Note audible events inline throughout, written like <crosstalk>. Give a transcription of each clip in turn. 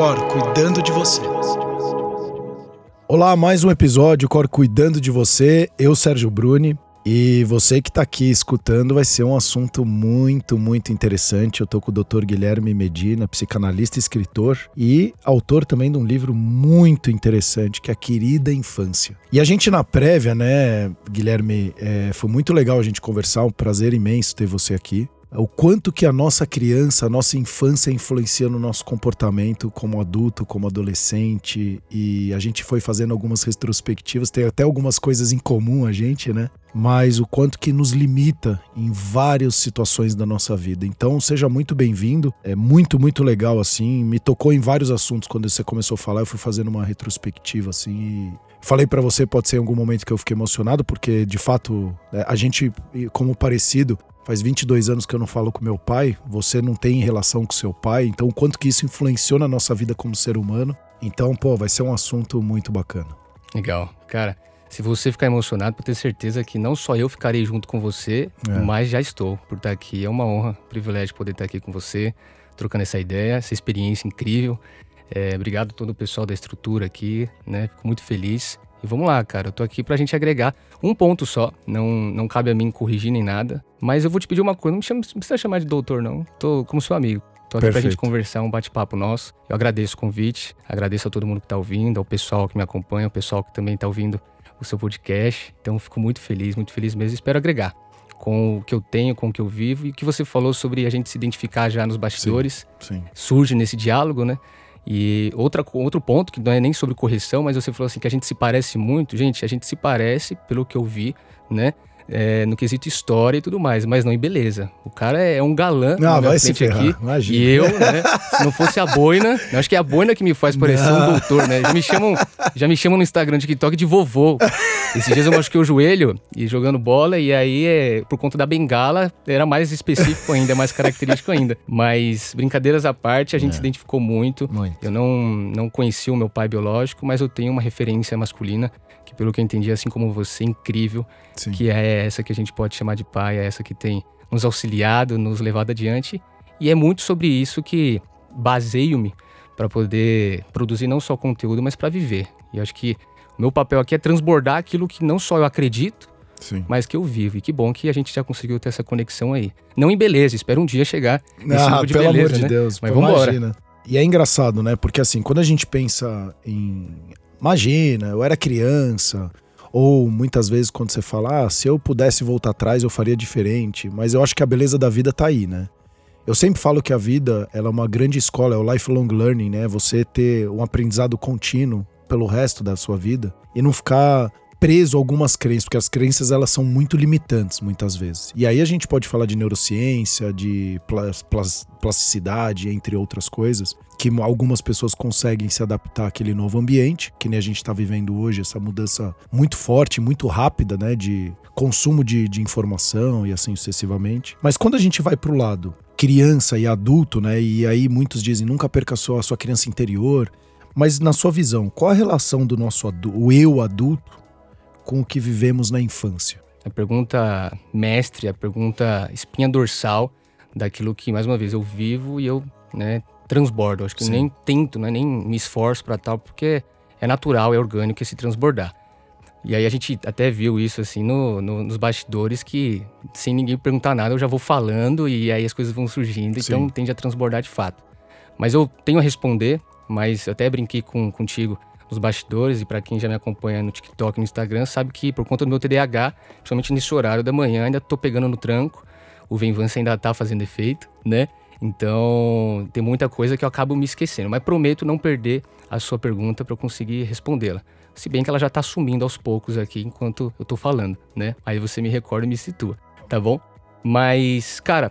Cor cuidando de você. Olá, mais um episódio Cor cuidando de você. Eu, Sérgio Bruni. E você que está aqui escutando vai ser um assunto muito, muito interessante. Eu estou com o Dr. Guilherme Medina, psicanalista escritor e autor também de um livro muito interessante que é A Querida Infância. E a gente na prévia, né, Guilherme, é, foi muito legal a gente conversar, um prazer imenso ter você aqui o quanto que a nossa criança, a nossa infância influencia no nosso comportamento como adulto, como adolescente, e a gente foi fazendo algumas retrospectivas, tem até algumas coisas em comum a gente, né? Mas o quanto que nos limita em várias situações da nossa vida. Então, seja muito bem-vindo. É muito, muito legal assim. Me tocou em vários assuntos quando você começou a falar. Eu fui fazendo uma retrospectiva assim e Falei para você, pode ser em algum momento que eu fiquei emocionado, porque de fato é, a gente, como parecido, Faz 22 anos que eu não falo com meu pai, você não tem relação com seu pai, então o quanto que isso influenciou na nossa vida como ser humano. Então, pô, vai ser um assunto muito bacana. Legal. Cara, se você ficar emocionado, pode ter certeza que não só eu ficarei junto com você, é. mas já estou por estar aqui. É uma honra, um privilégio poder estar aqui com você, trocando essa ideia, essa experiência incrível. É, obrigado a todo o pessoal da estrutura aqui, né? Fico muito feliz. E vamos lá, cara. Eu tô aqui pra gente agregar um ponto só. Não, não cabe a mim corrigir nem nada. Mas eu vou te pedir uma coisa. Não, me chama, não precisa chamar de doutor, não. Tô como seu amigo. Tô aqui Perfeito. pra gente conversar, um bate-papo nosso. Eu agradeço o convite, agradeço a todo mundo que tá ouvindo, ao pessoal que me acompanha, ao pessoal que também tá ouvindo o seu podcast. Então, fico muito feliz, muito feliz mesmo. Espero agregar com o que eu tenho, com o que eu vivo e que você falou sobre a gente se identificar já nos bastidores. Sim, sim. Surge nesse diálogo, né? E outra, outro ponto, que não é nem sobre correção, mas você falou assim que a gente se parece muito. Gente, a gente se parece, pelo que eu vi, né? É, no quesito história e tudo mais, mas não em beleza. O cara é um galã não, vai se ferrar, aqui. Imagina. E eu, né, se não fosse a boina, acho que é a boina que me faz parecer não. um doutor, né? Já me chamam, já me chamam no Instagram de TikTok de vovô. Esses dias eu machuquei o joelho e jogando bola, e aí, é, por conta da bengala, era mais específico ainda, mais característico ainda. Mas, brincadeiras à parte, a gente é. se identificou muito. muito. Eu não, não conheci o meu pai biológico, mas eu tenho uma referência masculina que pelo que eu entendi, assim como você, incrível, Sim. que é essa que a gente pode chamar de pai, é essa que tem nos auxiliado, nos levado adiante. E é muito sobre isso que baseio-me para poder produzir não só conteúdo, mas para viver. E acho que o meu papel aqui é transbordar aquilo que não só eu acredito, Sim. mas que eu vivo. E que bom que a gente já conseguiu ter essa conexão aí. Não em beleza, espero um dia chegar nesse ah, de pelo beleza, amor de né? Deus, mas vamos embora. E é engraçado, né? Porque assim, quando a gente pensa em Imagina, eu era criança. Ou muitas vezes quando você fala, ah, se eu pudesse voltar atrás eu faria diferente. Mas eu acho que a beleza da vida tá aí, né? Eu sempre falo que a vida ela é uma grande escola, é o lifelong learning, né? Você ter um aprendizado contínuo pelo resto da sua vida e não ficar preso a algumas crenças, porque as crenças elas são muito limitantes muitas vezes. E aí a gente pode falar de neurociência, de plasticidade, entre outras coisas, que algumas pessoas conseguem se adaptar àquele novo ambiente, que nem a gente está vivendo hoje, essa mudança muito forte, muito rápida, né, de consumo de, de informação e assim sucessivamente. Mas quando a gente vai para o lado criança e adulto, né, e aí muitos dizem nunca perca sua, a sua criança interior, mas na sua visão, qual a relação do nosso o eu adulto com o que vivemos na infância? A pergunta mestre, a pergunta espinha dorsal daquilo que, mais uma vez, eu vivo e eu né, transbordo. Acho que Sim. nem tento, né, nem me esforço para tal, porque é natural, é orgânico esse transbordar. E aí a gente até viu isso assim no, no, nos bastidores que sem ninguém perguntar nada eu já vou falando e aí as coisas vão surgindo, Sim. então tende a transbordar de fato. Mas eu tenho a responder, mas eu até brinquei com, contigo nos bastidores, e para quem já me acompanha no TikTok e no Instagram, sabe que por conta do meu TDAH, principalmente nesse horário da manhã, ainda tô pegando no tranco. O Venvance ainda tá fazendo efeito, né? Então, tem muita coisa que eu acabo me esquecendo, mas prometo não perder a sua pergunta para eu conseguir respondê-la. Se bem que ela já está sumindo aos poucos aqui enquanto eu estou falando, né? Aí você me recorda e me situa, tá bom? Mas, cara,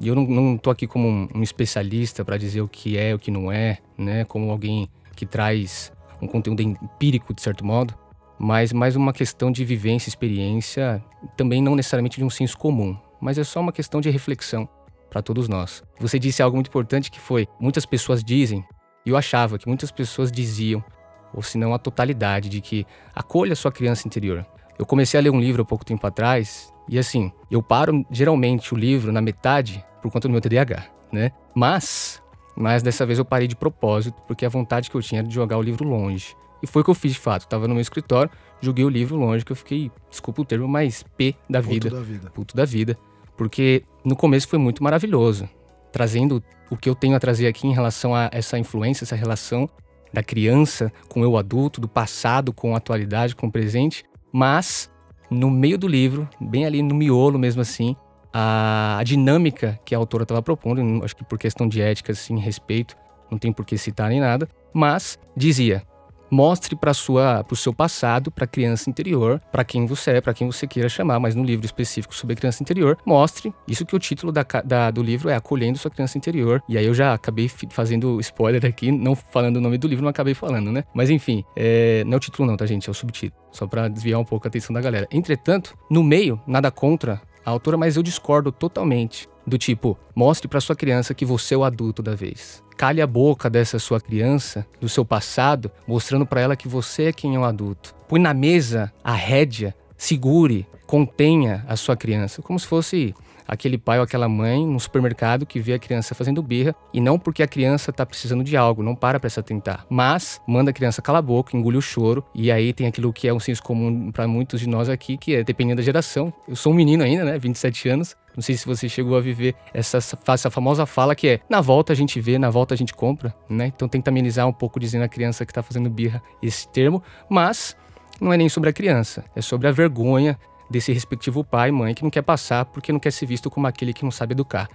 eu não, não tô aqui como um, um especialista para dizer o que é, o que não é, né? Como alguém que traz um conteúdo empírico, de certo modo, mas mais uma questão de vivência, experiência, também não necessariamente de um senso comum, mas é só uma questão de reflexão para todos nós. Você disse algo muito importante que foi: muitas pessoas dizem, e eu achava que muitas pessoas diziam, ou se não a totalidade, de que acolha sua criança interior. Eu comecei a ler um livro há pouco tempo atrás, e assim, eu paro geralmente o livro na metade por conta do meu TDAH, né? Mas mas dessa vez eu parei de propósito, porque a vontade que eu tinha era de jogar o livro longe. E foi o que eu fiz de fato. Eu tava no meu escritório, joguei o livro longe, que eu fiquei, desculpa o termo, mais P da vida. Puto da vida. Puto da vida. Porque no começo foi muito maravilhoso. Trazendo o que eu tenho a trazer aqui em relação a essa influência, essa relação da criança com o adulto, do passado com a atualidade, com o presente. Mas, no meio do livro, bem ali no miolo mesmo assim, a, a dinâmica que a autora estava propondo, acho que por questão de ética, assim, respeito, não tem por que citar nem nada, mas dizia: Mostre para o seu passado, para a criança interior, para quem você é, para quem você queira chamar, mas no livro específico sobre a criança interior, mostre. Isso que o título da, da, do livro é Acolhendo Sua Criança Interior. E aí eu já acabei fazendo spoiler aqui, não falando o nome do livro, não acabei falando, né? Mas enfim, é, não é o título, não, tá, gente? É o subtítulo. Só para desviar um pouco a atenção da galera. Entretanto, no meio, nada contra a autora, mas eu discordo totalmente. Do tipo, mostre para sua criança que você é o adulto da vez. Cale a boca dessa sua criança, do seu passado, mostrando para ela que você é quem é o adulto. Põe na mesa a rédea, segure, contenha a sua criança, como se fosse aquele pai ou aquela mãe no supermercado que vê a criança fazendo birra e não porque a criança está precisando de algo, não para para se atentar, mas manda a criança calar a boca, engole o choro e aí tem aquilo que é um senso comum para muitos de nós aqui, que é dependendo da geração. Eu sou um menino ainda, né, 27 anos, não sei se você chegou a viver essa, essa famosa fala que é na volta a gente vê, na volta a gente compra, né? Então tenta amenizar um pouco dizendo a criança que está fazendo birra esse termo, mas não é nem sobre a criança, é sobre a vergonha desse respectivo pai e mãe que não quer passar porque não quer ser visto como aquele que não sabe educar.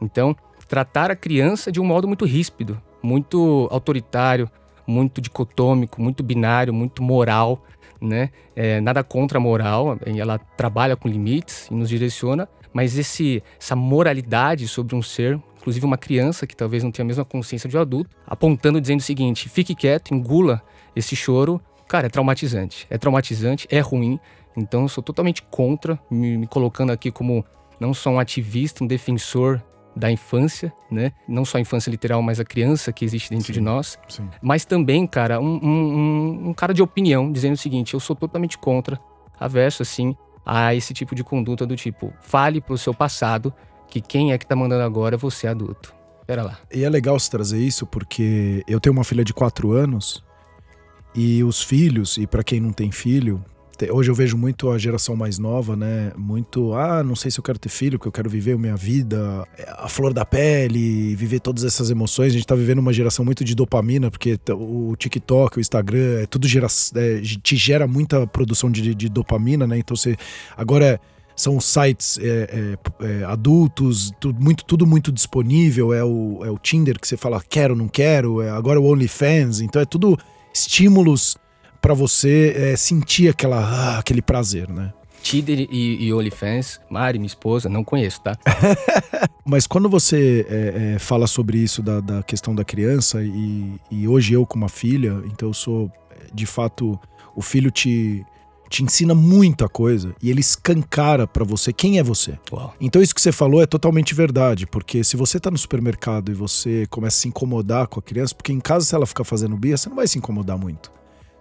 Então, tratar a criança de um modo muito ríspido, muito autoritário, muito dicotômico, muito binário, muito moral, né? É, nada contra a moral, ela trabalha com limites e nos direciona, mas esse, essa moralidade sobre um ser, inclusive uma criança que talvez não tenha a mesma consciência de um adulto, apontando dizendo o seguinte: fique quieto, engula esse choro, cara, é traumatizante. É traumatizante, é ruim, então eu sou totalmente contra, me, me colocando aqui como não só um ativista, um defensor da infância, né? Não só a infância literal, mas a criança que existe dentro sim, de nós. Sim. Mas também, cara, um, um, um, cara de opinião dizendo o seguinte: eu sou totalmente contra, averso, assim, a esse tipo de conduta do tipo, fale pro seu passado que quem é que tá mandando agora é você adulto. Pera lá. E é legal você trazer isso porque eu tenho uma filha de quatro anos e os filhos, e para quem não tem filho, Hoje eu vejo muito a geração mais nova, né? Muito, ah, não sei se eu quero ter filho, que eu quero viver a minha vida, a flor da pele, viver todas essas emoções. A gente tá vivendo uma geração muito de dopamina, porque o TikTok, o Instagram, é tudo gera, é, te gera muita produção de, de dopamina, né? Então você. Agora são sites é, é, é, adultos, tudo muito, tudo muito disponível. É o, é o Tinder que você fala quero, não quero. É agora o OnlyFans. Então é tudo estímulos para você é, sentir aquela, ah, aquele prazer, né? Tinder e, e OnlyFans, Mari, minha esposa, não conheço, tá? <laughs> Mas quando você é, é, fala sobre isso da, da questão da criança, e, e, hoje eu com uma filha, então eu sou, de fato, o filho te, te ensina muita coisa e ele escancara para você quem é você. Uau. Então isso que você falou é totalmente verdade, porque se você tá no supermercado e você começa a se incomodar com a criança, porque em casa se ela ficar fazendo birra, você não vai se incomodar muito.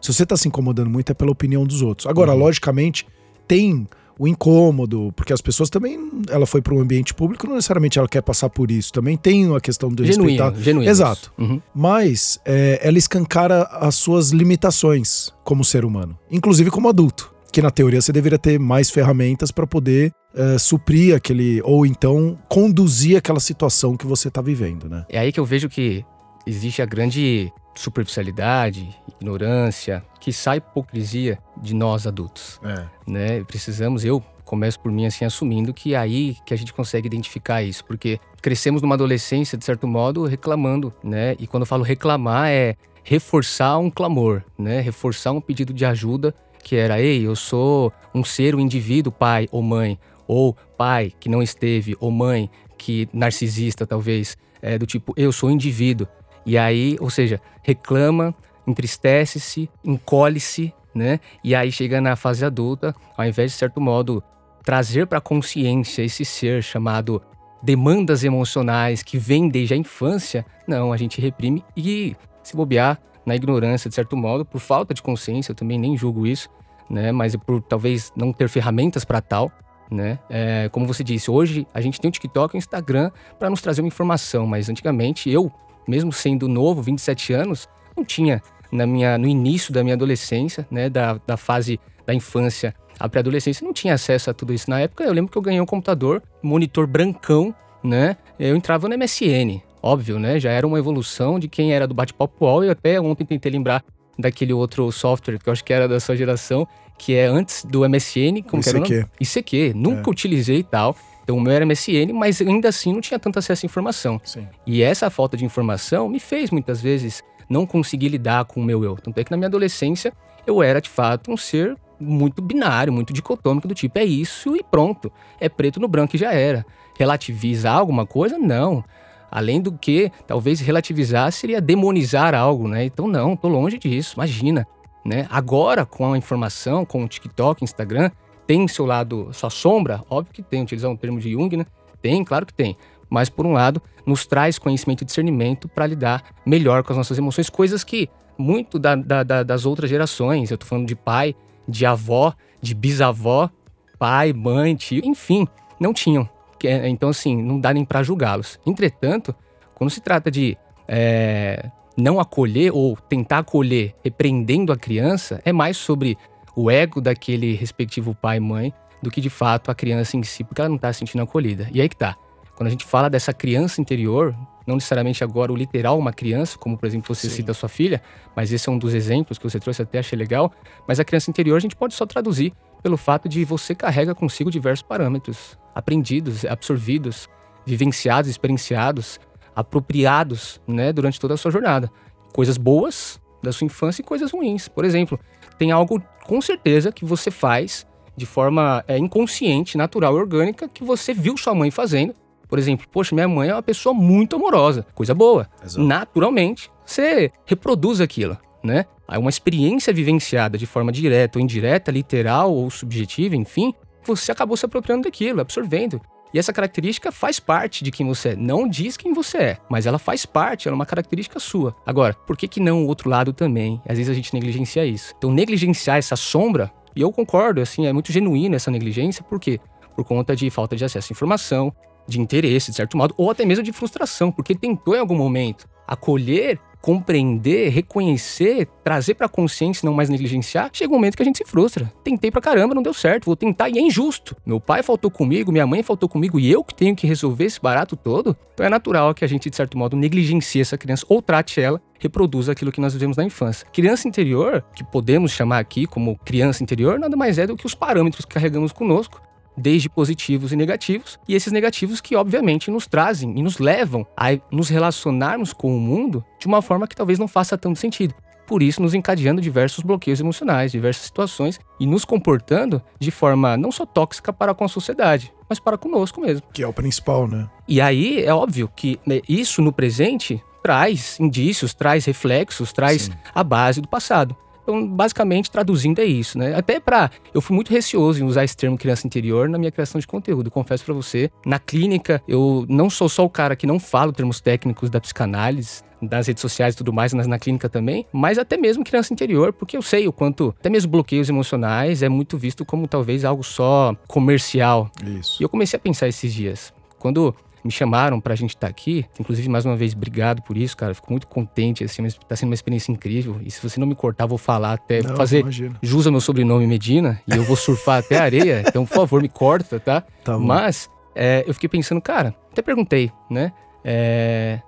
Se você está se incomodando muito, é pela opinião dos outros. Agora, uhum. logicamente, tem o incômodo, porque as pessoas também, ela foi para um ambiente público, não necessariamente ela quer passar por isso. Também tem a questão de genuíno, respeitar. Genuíno. Exato. Uhum. Mas é, ela escancara as suas limitações como ser humano, inclusive como adulto. Que na teoria você deveria ter mais ferramentas para poder é, suprir aquele, ou então conduzir aquela situação que você está vivendo, né? É aí que eu vejo que existe a grande superficialidade, ignorância, que sai hipocrisia de nós adultos. É. Né? Precisamos, eu começo por mim assim assumindo que é aí que a gente consegue identificar isso, porque crescemos numa adolescência de certo modo reclamando, né? E quando eu falo reclamar é reforçar um clamor, né? Reforçar um pedido de ajuda que era, ei, eu sou um ser, um indivíduo, pai ou mãe, ou pai que não esteve, ou mãe que narcisista talvez, é do tipo, eu sou um indivíduo. E aí, ou seja, reclama, entristece-se, encolhe-se, né? E aí chega na fase adulta, ao invés de certo modo trazer para a consciência esse ser chamado demandas emocionais que vem desde a infância, não, a gente reprime e se bobear na ignorância de certo modo, por falta de consciência, eu também nem julgo isso, né? Mas por talvez não ter ferramentas para tal, né? É, como você disse, hoje a gente tem o TikTok e o Instagram para nos trazer uma informação, mas antigamente eu mesmo sendo novo, 27 anos, não tinha na minha, no início da minha adolescência, né, da, da fase da infância à pré-adolescência, não tinha acesso a tudo isso. Na época, eu lembro que eu ganhei um computador, monitor brancão, né? Eu entrava no MSN, óbvio, né? Já era uma evolução de quem era do bate-papo UOL. E até ontem tentei lembrar daquele outro software que eu acho que era da sua geração, que é antes do MSN, como ICQ. que era? ICQ. Nunca é. utilizei e tal. Então o meu era MSN, mas ainda assim não tinha tanto acesso à informação. Sim. E essa falta de informação me fez muitas vezes não conseguir lidar com o meu eu. Tanto é que na minha adolescência eu era de fato um ser muito binário, muito dicotômico, do tipo é isso e pronto. É preto no branco e já era. Relativizar alguma coisa? Não. Além do que, talvez relativizar seria demonizar algo, né? Então não, tô longe disso, imagina. Né? Agora, com a informação, com o TikTok, Instagram, tem seu lado, sua sombra? Óbvio que tem, utilizar um termo de Jung, né? Tem, claro que tem. Mas, por um lado, nos traz conhecimento e discernimento para lidar melhor com as nossas emoções, coisas que muito da, da, da, das outras gerações, eu tô falando de pai, de avó, de bisavó, pai, mãe, tio, enfim, não tinham. É, então, assim, não dá nem para julgá-los. Entretanto, quando se trata de é, não acolher ou tentar acolher repreendendo a criança, é mais sobre o ego daquele respectivo pai e mãe do que de fato a criança em si, porque ela não está se sentindo acolhida. E aí que tá. Quando a gente fala dessa criança interior, não necessariamente agora o literal uma criança, como por exemplo você Sim. cita a sua filha, mas esse é um dos exemplos que você trouxe, até achei legal. Mas a criança interior a gente pode só traduzir pelo fato de você carrega consigo diversos parâmetros aprendidos, absorvidos, vivenciados, experienciados, apropriados, né, durante toda a sua jornada. Coisas boas da sua infância e coisas ruins. Por exemplo, tem algo com certeza que você faz de forma é, inconsciente, natural e orgânica que você viu sua mãe fazendo. Por exemplo, poxa, minha mãe é uma pessoa muito amorosa, coisa boa. Exato. Naturalmente, você reproduz aquilo, né? É uma experiência vivenciada de forma direta ou indireta, literal ou subjetiva, enfim, você acabou se apropriando daquilo, absorvendo. E essa característica faz parte de quem você é. Não diz quem você é, mas ela faz parte, ela é uma característica sua. Agora, por que, que não o outro lado também? Às vezes a gente negligencia isso. Então, negligenciar essa sombra, e eu concordo, assim, é muito genuíno essa negligência, por quê? Por conta de falta de acesso à informação, de interesse, de certo modo, ou até mesmo de frustração, porque tentou em algum momento acolher compreender, reconhecer, trazer para consciência, não mais negligenciar, chega um momento que a gente se frustra. Tentei pra caramba, não deu certo, vou tentar e é injusto. Meu pai faltou comigo, minha mãe faltou comigo e eu que tenho que resolver esse barato todo. Então é natural que a gente, de certo modo, negligencie essa criança ou trate ela reproduza aquilo que nós vivemos na infância. Criança interior, que podemos chamar aqui como criança interior, nada mais é do que os parâmetros que carregamos conosco desde positivos e negativos, e esses negativos que obviamente nos trazem e nos levam a nos relacionarmos com o mundo de uma forma que talvez não faça tanto sentido. Por isso, nos encadeando diversos bloqueios emocionais, diversas situações e nos comportando de forma não só tóxica para com a sociedade, mas para conosco mesmo. Que é o principal, né? E aí é óbvio que né, isso no presente traz indícios, traz reflexos, traz Sim. a base do passado. Então, basicamente, traduzindo é isso, né? Até para eu fui muito receoso em usar esse termo criança interior na minha criação de conteúdo. Confesso para você, na clínica, eu não sou só o cara que não fala termos técnicos da psicanálise, das redes sociais e tudo mais, mas na clínica também, mas até mesmo criança interior, porque eu sei o quanto até mesmo bloqueios emocionais é muito visto como talvez algo só comercial. Isso. E eu comecei a pensar esses dias. Quando me chamaram pra gente estar tá aqui. Inclusive, mais uma vez, obrigado por isso, cara. Fico muito contente, assim, tá sendo uma experiência incrível. E se você não me cortar, vou falar até não, fazer imagina. jus ao meu sobrenome Medina e eu vou surfar até a areia. Então, por favor, me corta, tá? tá mas é, eu fiquei pensando, cara, até perguntei, né? É,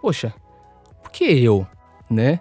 poxa, por que eu, né?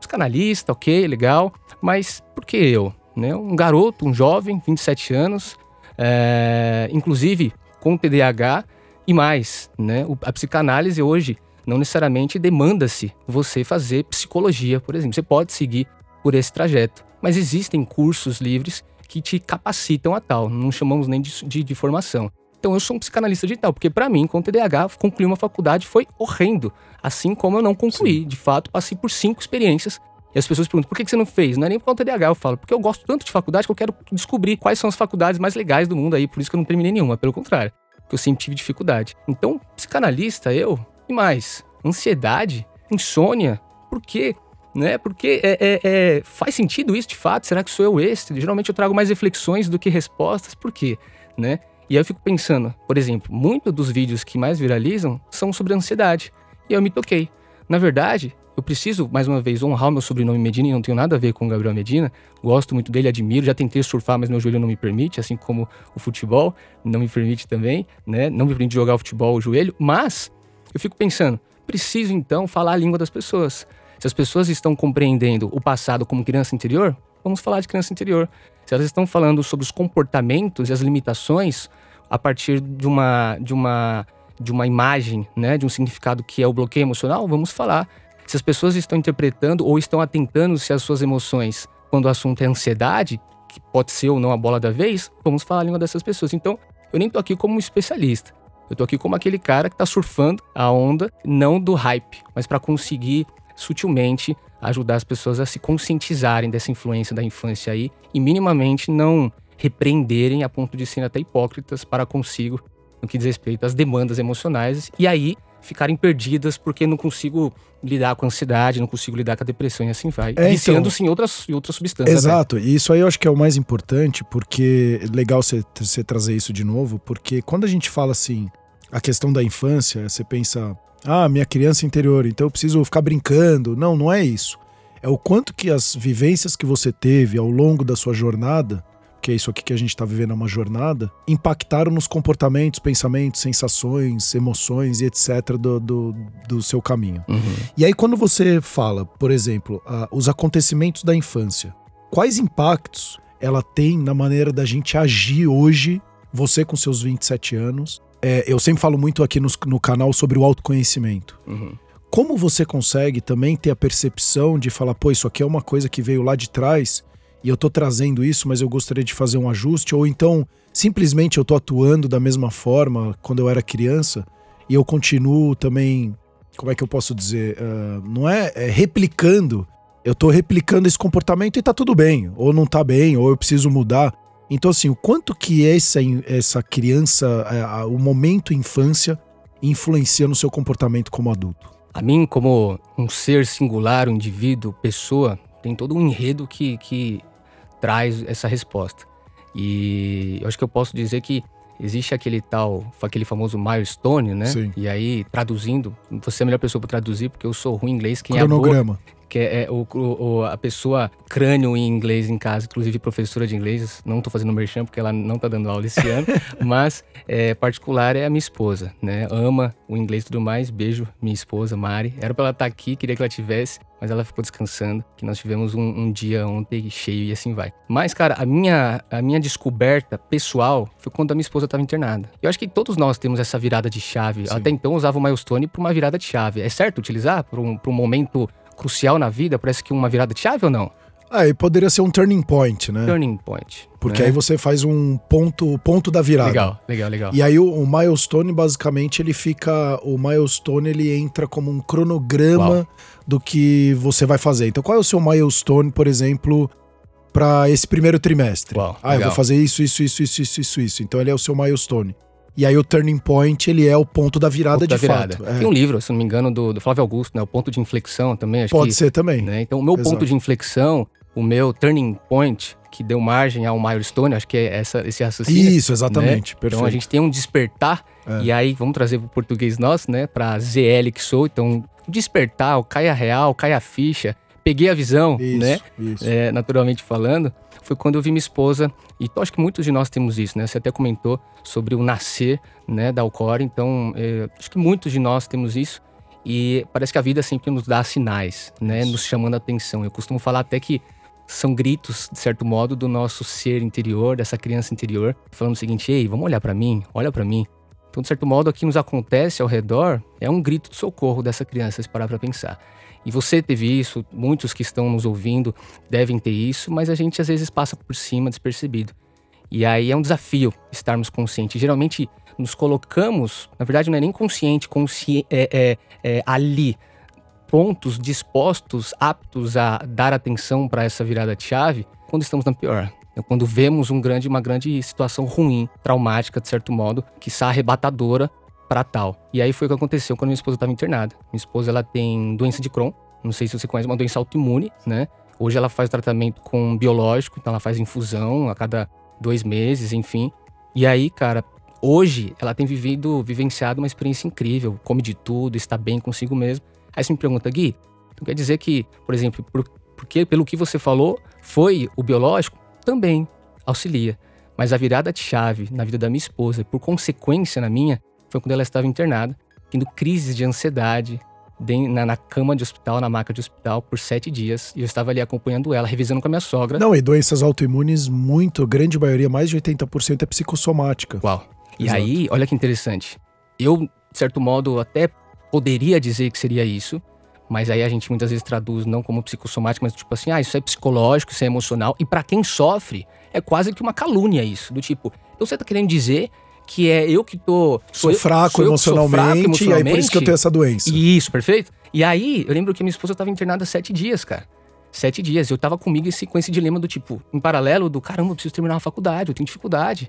Psicanalista, ok, legal, mas por que eu? Né? Um garoto, um jovem, 27 anos, é, inclusive com TDAH, e mais, né? A psicanálise hoje não necessariamente demanda-se você fazer psicologia, por exemplo. Você pode seguir por esse trajeto, mas existem cursos livres que te capacitam a tal. Não chamamos nem de, de, de formação. Então eu sou um psicanalista digital, porque para mim, com TDAH, concluir uma faculdade foi horrendo. Assim como eu não concluí. Sim. De fato, passei por cinco experiências. E as pessoas perguntam, por que você não fez? Não é nem por conta do TDAH, eu falo, porque eu gosto tanto de faculdade que eu quero descobrir quais são as faculdades mais legais do mundo aí, por isso que eu não terminei nenhuma, pelo contrário que eu sempre tive dificuldade. Então, psicanalista, eu, e mais, ansiedade, insônia, por quê? Né? Porque é, é, é, faz sentido isso de fato? Será que sou eu esse? Geralmente eu trago mais reflexões do que respostas, por quê? Né? E aí eu fico pensando, por exemplo, muitos dos vídeos que mais viralizam são sobre ansiedade. E eu me toquei. na verdade, eu preciso, mais uma vez, honrar o meu sobrenome Medina e não tenho nada a ver com o Gabriel Medina. Gosto muito dele, admiro. Já tentei surfar, mas meu joelho não me permite, assim como o futebol não me permite também, né? Não me permite jogar o futebol, o joelho. Mas eu fico pensando, preciso então falar a língua das pessoas. Se as pessoas estão compreendendo o passado como criança interior, vamos falar de criança interior. Se elas estão falando sobre os comportamentos e as limitações a partir de uma, de uma, de uma imagem, né, de um significado que é o bloqueio emocional, vamos falar se as pessoas estão interpretando ou estão atentando se as suas emoções, quando o assunto é ansiedade, que pode ser ou não a bola da vez, vamos falar a língua dessas pessoas. Então, eu nem tô aqui como um especialista. Eu tô aqui como aquele cara que tá surfando a onda, não do hype, mas para conseguir sutilmente ajudar as pessoas a se conscientizarem dessa influência da infância aí e minimamente não repreenderem a ponto de serem até hipócritas para consigo no que diz respeito às demandas emocionais. E aí ficarem perdidas porque não consigo lidar com a ansiedade, não consigo lidar com a depressão e assim vai. É, Viciando-se então, em outras, outras substâncias. Exato, e isso aí eu acho que é o mais importante, porque é legal você, você trazer isso de novo, porque quando a gente fala assim, a questão da infância, você pensa, ah, minha criança interior, então eu preciso ficar brincando. Não, não é isso. É o quanto que as vivências que você teve ao longo da sua jornada que é isso aqui que a gente está vivendo é uma jornada, impactaram nos comportamentos, pensamentos, sensações, emoções e etc. do, do, do seu caminho. Uhum. E aí, quando você fala, por exemplo, uh, os acontecimentos da infância, quais impactos ela tem na maneira da gente agir hoje, você com seus 27 anos? É, eu sempre falo muito aqui no, no canal sobre o autoconhecimento. Uhum. Como você consegue também ter a percepção de falar, pô, isso aqui é uma coisa que veio lá de trás e eu tô trazendo isso, mas eu gostaria de fazer um ajuste, ou então simplesmente eu tô atuando da mesma forma quando eu era criança e eu continuo também, como é que eu posso dizer, uh, não é, é, replicando, eu tô replicando esse comportamento e tá tudo bem, ou não tá bem, ou eu preciso mudar. Então assim, o quanto que essa, essa criança, uh, o momento infância influencia no seu comportamento como adulto? A mim, como um ser singular, um indivíduo, pessoa, tem todo um enredo que, que traz essa resposta. E eu acho que eu posso dizer que existe aquele tal, aquele famoso milestone, né? Sim. E aí, traduzindo, você é a melhor pessoa para traduzir, porque eu sou ruim em inglês. Quem Cronograma. É que é, é o, o, a pessoa crânio em inglês em casa, inclusive professora de inglês, não estou fazendo merchan porque ela não está dando aula esse ano, <laughs> mas é, particular é a minha esposa, né? Ama o inglês e tudo mais. Beijo, minha esposa, Mari. Era para ela estar tá aqui, queria que ela tivesse, mas ela ficou descansando, que nós tivemos um, um, dia ontem cheio e assim vai. Mas, cara, a minha, a minha descoberta pessoal foi quando a minha esposa estava internada. Eu acho que todos nós temos essa virada de chave. Sim. Até então usava o milestone para uma virada de chave. É certo utilizar para um, um momento crucial na vida? Parece que uma virada de chave ou não? Ah, e poderia ser um turning point, né? Turning point. Porque né? aí você faz um ponto, ponto da virada. Legal, legal, legal. E aí o, o, milestone, basicamente, ele fica. O milestone ele entra como um cronograma Uau. do que você vai fazer. Então, qual é o seu milestone, por exemplo, para esse primeiro trimestre? Uau, ah, legal. eu vou fazer isso, isso, isso, isso, isso, isso, isso. Então ele é o seu milestone. E aí o turning point, ele é o ponto da virada ponto de da virada. fato. É. Tem um livro, se não me engano, do, do Flávio Augusto, né? O ponto de inflexão também. Pode que, ser também. Né? Então o meu Exato. ponto de inflexão, o meu turning point, que deu margem ao milestone, acho que é essa, esse raciocínio. Isso, exatamente. Né? Então a gente tem um despertar, é. e aí vamos trazer para o português nosso, né? Para ZL que sou. Então, despertar, o caia real, caia ficha, peguei a visão, isso, né? Isso. É, naturalmente falando foi quando eu vi minha esposa, e acho que muitos de nós temos isso, né? Você até comentou sobre o nascer, né, da Alcor, então é, acho que muitos de nós temos isso, e parece que a vida sempre nos dá sinais, né, nos chamando a atenção. Eu costumo falar até que são gritos, de certo modo, do nosso ser interior, dessa criança interior, falando o seguinte: ei, vamos olhar para mim, olha para mim. Então, de certo modo, o que nos acontece ao redor é um grito de socorro dessa criança, se parar para pensar. E você teve isso, muitos que estão nos ouvindo devem ter isso, mas a gente às vezes passa por cima despercebido. E aí é um desafio estarmos conscientes. Geralmente nos colocamos, na verdade não é nem consciente, consci é, é, é, ali, pontos dispostos, aptos a dar atenção para essa virada de chave, quando estamos na pior. É quando vemos um grande, uma grande situação ruim, traumática, de certo modo, que está arrebatadora para tal. E aí foi o que aconteceu quando minha esposa estava internada. Minha esposa ela tem doença de Crohn, não sei se você conhece, uma doença autoimune, né? Hoje ela faz tratamento com biológico, então ela faz infusão a cada dois meses, enfim. E aí, cara, hoje ela tem vivido, vivenciado uma experiência incrível, come de tudo, está bem consigo mesmo. Aí você me pergunta, Gui, então quer dizer que, por exemplo, por, porque pelo que você falou, foi o biológico? Também auxilia. Mas a virada de chave na vida da minha esposa, por consequência na minha, foi quando ela estava internada, tendo crises de ansiedade, na, na, cama de hospital, na maca de hospital, por sete dias. E eu estava ali acompanhando ela, revisando com a minha sogra. Não, e doenças autoimunes, muito, grande maioria, mais de 80% é psicossomática. Uau. E Exato. aí, olha que interessante. Eu, de certo modo, até poderia dizer que seria isso, mas aí a gente muitas vezes traduz não como psicossomático, mas tipo assim, ah, isso é psicológico, isso é emocional. E para quem sofre, é quase que uma calúnia isso. Do tipo, então você tá querendo dizer que é eu que tô. Sou, sou fraco, sou emocionalmente, sou fraco emocionalmente, e aí por isso que eu tenho essa doença. Isso, perfeito. E aí, eu lembro que minha esposa tava internada sete dias, cara. Sete dias. Eu tava comigo esse, com esse dilema do tipo, em paralelo do caramba, eu preciso terminar a faculdade, eu tenho dificuldade.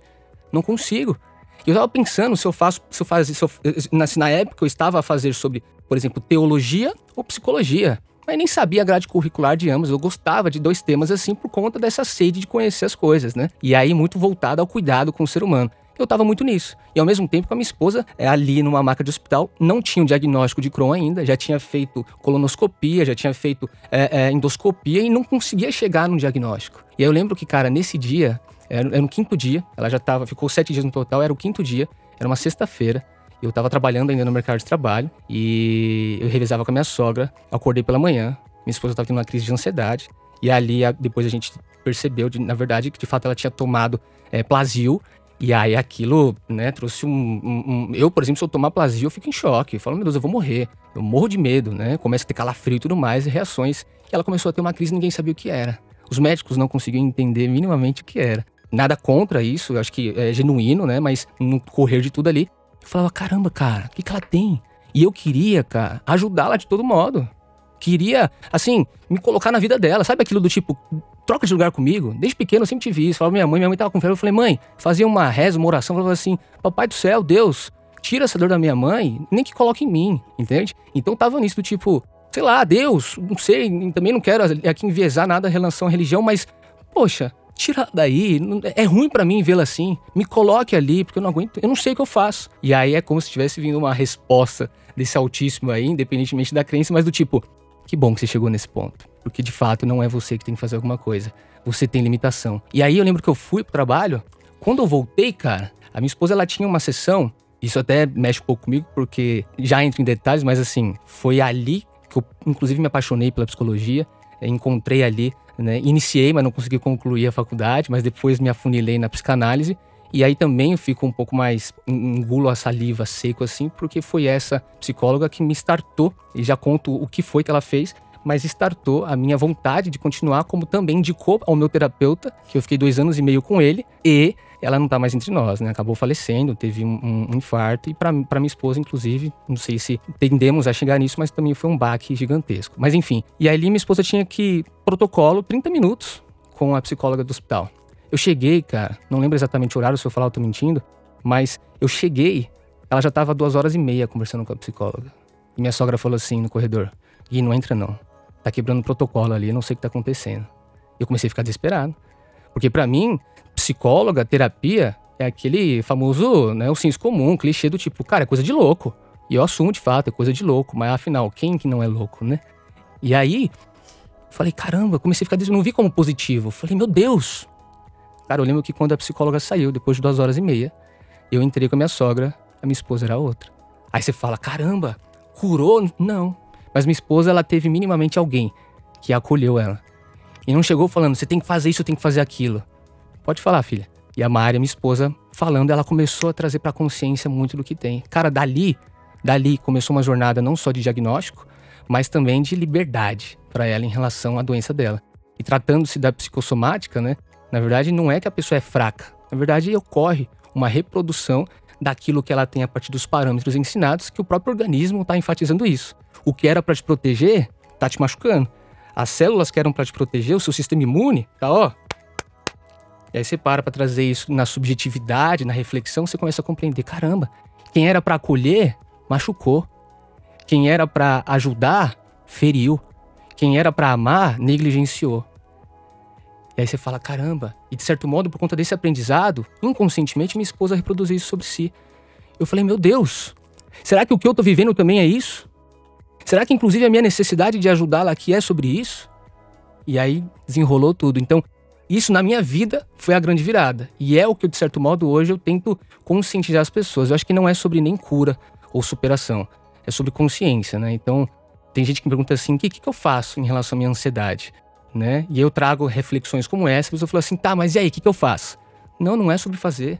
Não consigo. E eu tava pensando se eu faço, se eu faço, se eu, na, se na época eu estava a fazer sobre, por exemplo, teologia ou psicologia. Mas nem sabia a grade curricular de ambos. Eu gostava de dois temas assim por conta dessa sede de conhecer as coisas, né? E aí muito voltado ao cuidado com o ser humano eu tava muito nisso. E ao mesmo tempo com a minha esposa, é, ali numa maca de hospital, não tinha um diagnóstico de Crohn ainda, já tinha feito colonoscopia, já tinha feito é, é, endoscopia e não conseguia chegar no diagnóstico. E aí eu lembro que, cara, nesse dia, era, era no quinto dia, ela já tava, ficou sete dias no total, era o quinto dia, era uma sexta-feira. Eu estava trabalhando ainda no mercado de trabalho e eu revezava com a minha sogra. Acordei pela manhã, minha esposa estava tendo uma crise de ansiedade. E ali, depois a gente percebeu, de, na verdade, que de fato ela tinha tomado é, Plasil e aí aquilo, né, trouxe um, um, um, Eu, por exemplo, se eu tomar plasio, eu fico em choque. Eu falo, meu Deus, eu vou morrer. Eu morro de medo, né? Começa a ter calafrio e tudo mais, e reações. E ela começou a ter uma crise e ninguém sabia o que era. Os médicos não conseguiam entender minimamente o que era. Nada contra isso, eu acho que é genuíno, né? Mas no correr de tudo ali, eu falava, caramba, cara, o que, que ela tem? E eu queria, cara, ajudá-la de todo modo. Queria, assim, me colocar na vida dela. Sabe aquilo do tipo, troca de lugar comigo. Desde pequeno eu sempre tive isso. Falava minha mãe, minha mãe tava com febre. Eu falei, mãe, fazia uma reza, uma oração. Falava assim, papai do céu, Deus, tira essa dor da minha mãe, nem que coloque em mim, entende? Então tava nisso do tipo, sei lá, Deus, não sei, também não quero aqui enviesar nada em relação à religião, mas, poxa, tira daí, é ruim para mim vê-la assim, me coloque ali, porque eu não aguento, eu não sei o que eu faço. E aí é como se tivesse vindo uma resposta desse Altíssimo aí, independentemente da crença, mas do tipo, que bom que você chegou nesse ponto. Porque de fato não é você que tem que fazer alguma coisa. Você tem limitação. E aí eu lembro que eu fui pro trabalho. Quando eu voltei, cara, a minha esposa ela tinha uma sessão. Isso até mexe um pouco comigo, porque já entro em detalhes, mas assim, foi ali que eu, inclusive, me apaixonei pela psicologia. Encontrei ali, né? Iniciei, mas não consegui concluir a faculdade, mas depois me afunilei na psicanálise. E aí também eu fico um pouco mais engulo a saliva seco assim, porque foi essa psicóloga que me startou e já conto o que foi que ela fez mas startou a minha vontade de continuar, como também indicou ao meu terapeuta, que eu fiquei dois anos e meio com ele, e ela não tá mais entre nós, né? Acabou falecendo, teve um, um infarto, e para minha esposa, inclusive, não sei se tendemos a chegar nisso, mas também foi um baque gigantesco. Mas enfim, e aí minha esposa tinha que protocolo 30 minutos com a psicóloga do hospital. Eu cheguei, cara, não lembro exatamente o horário, se eu falar eu tô mentindo, mas eu cheguei, ela já tava duas horas e meia conversando com a psicóloga. E minha sogra falou assim no corredor: Gui, não entra não tá quebrando o protocolo ali, não sei o que tá acontecendo. Eu comecei a ficar desesperado. Porque para mim, psicóloga, terapia, é aquele famoso, né, o senso comum, clichê do tipo, cara, é coisa de louco. E eu assumo de fato, é coisa de louco, mas afinal, quem que não é louco, né? E aí, falei, caramba, comecei a ficar desesperado, não vi como positivo. Falei, meu Deus. Cara, eu lembro que quando a psicóloga saiu, depois de duas horas e meia, eu entrei com a minha sogra, a minha esposa era outra. Aí você fala, caramba, curou? Não. Mas minha esposa, ela teve minimamente alguém que acolheu ela. E não chegou falando, você tem que fazer isso, tem que fazer aquilo. Pode falar, filha. E a Maria, minha esposa, falando, ela começou a trazer pra consciência muito do que tem. Cara, dali, dali começou uma jornada não só de diagnóstico, mas também de liberdade para ela em relação à doença dela. E tratando-se da psicossomática, né? Na verdade, não é que a pessoa é fraca. Na verdade, ocorre uma reprodução daquilo que ela tem a partir dos parâmetros ensinados, que o próprio organismo está enfatizando isso. O que era para te proteger, tá te machucando. As células que eram para te proteger, o seu sistema imune, tá ó. E aí você para para trazer isso na subjetividade, na reflexão, você começa a compreender, caramba, quem era para acolher, machucou. Quem era para ajudar, feriu. Quem era para amar, negligenciou. E aí você fala, caramba. E de certo modo, por conta desse aprendizado, inconscientemente minha esposa reproduziu isso sobre si. Eu falei, meu Deus, será que o que eu tô vivendo também é isso? Será que inclusive a minha necessidade de ajudá-la aqui é sobre isso? E aí desenrolou tudo. Então, isso na minha vida foi a grande virada. E é o que, de certo modo, hoje eu tento conscientizar as pessoas. Eu acho que não é sobre nem cura ou superação. É sobre consciência, né? Então, tem gente que me pergunta assim: o que, que eu faço em relação à minha ansiedade? Né? E eu trago reflexões como essa, a pessoa fala assim: tá, mas e aí, o que, que eu faço? Não, não é sobre fazer.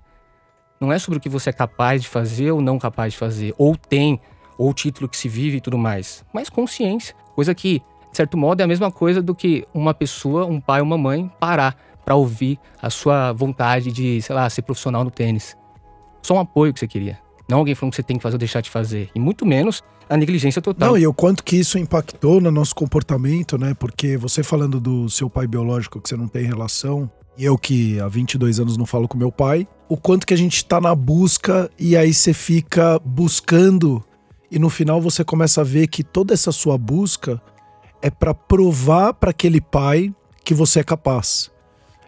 Não é sobre o que você é capaz de fazer ou não capaz de fazer. Ou tem, ou título que se vive e tudo mais. Mas consciência. Coisa que, de certo modo, é a mesma coisa do que uma pessoa, um pai ou uma mãe, parar para ouvir a sua vontade de, sei lá, ser profissional no tênis. Só um apoio que você queria. Não alguém falando que você tem que fazer ou deixar de fazer. E muito menos a negligência total. Não, e o quanto que isso impactou no nosso comportamento, né? Porque você falando do seu pai biológico que você não tem relação, e eu que há 22 anos não falo com meu pai, o quanto que a gente tá na busca e aí você fica buscando e no final você começa a ver que toda essa sua busca é para provar para aquele pai que você é capaz.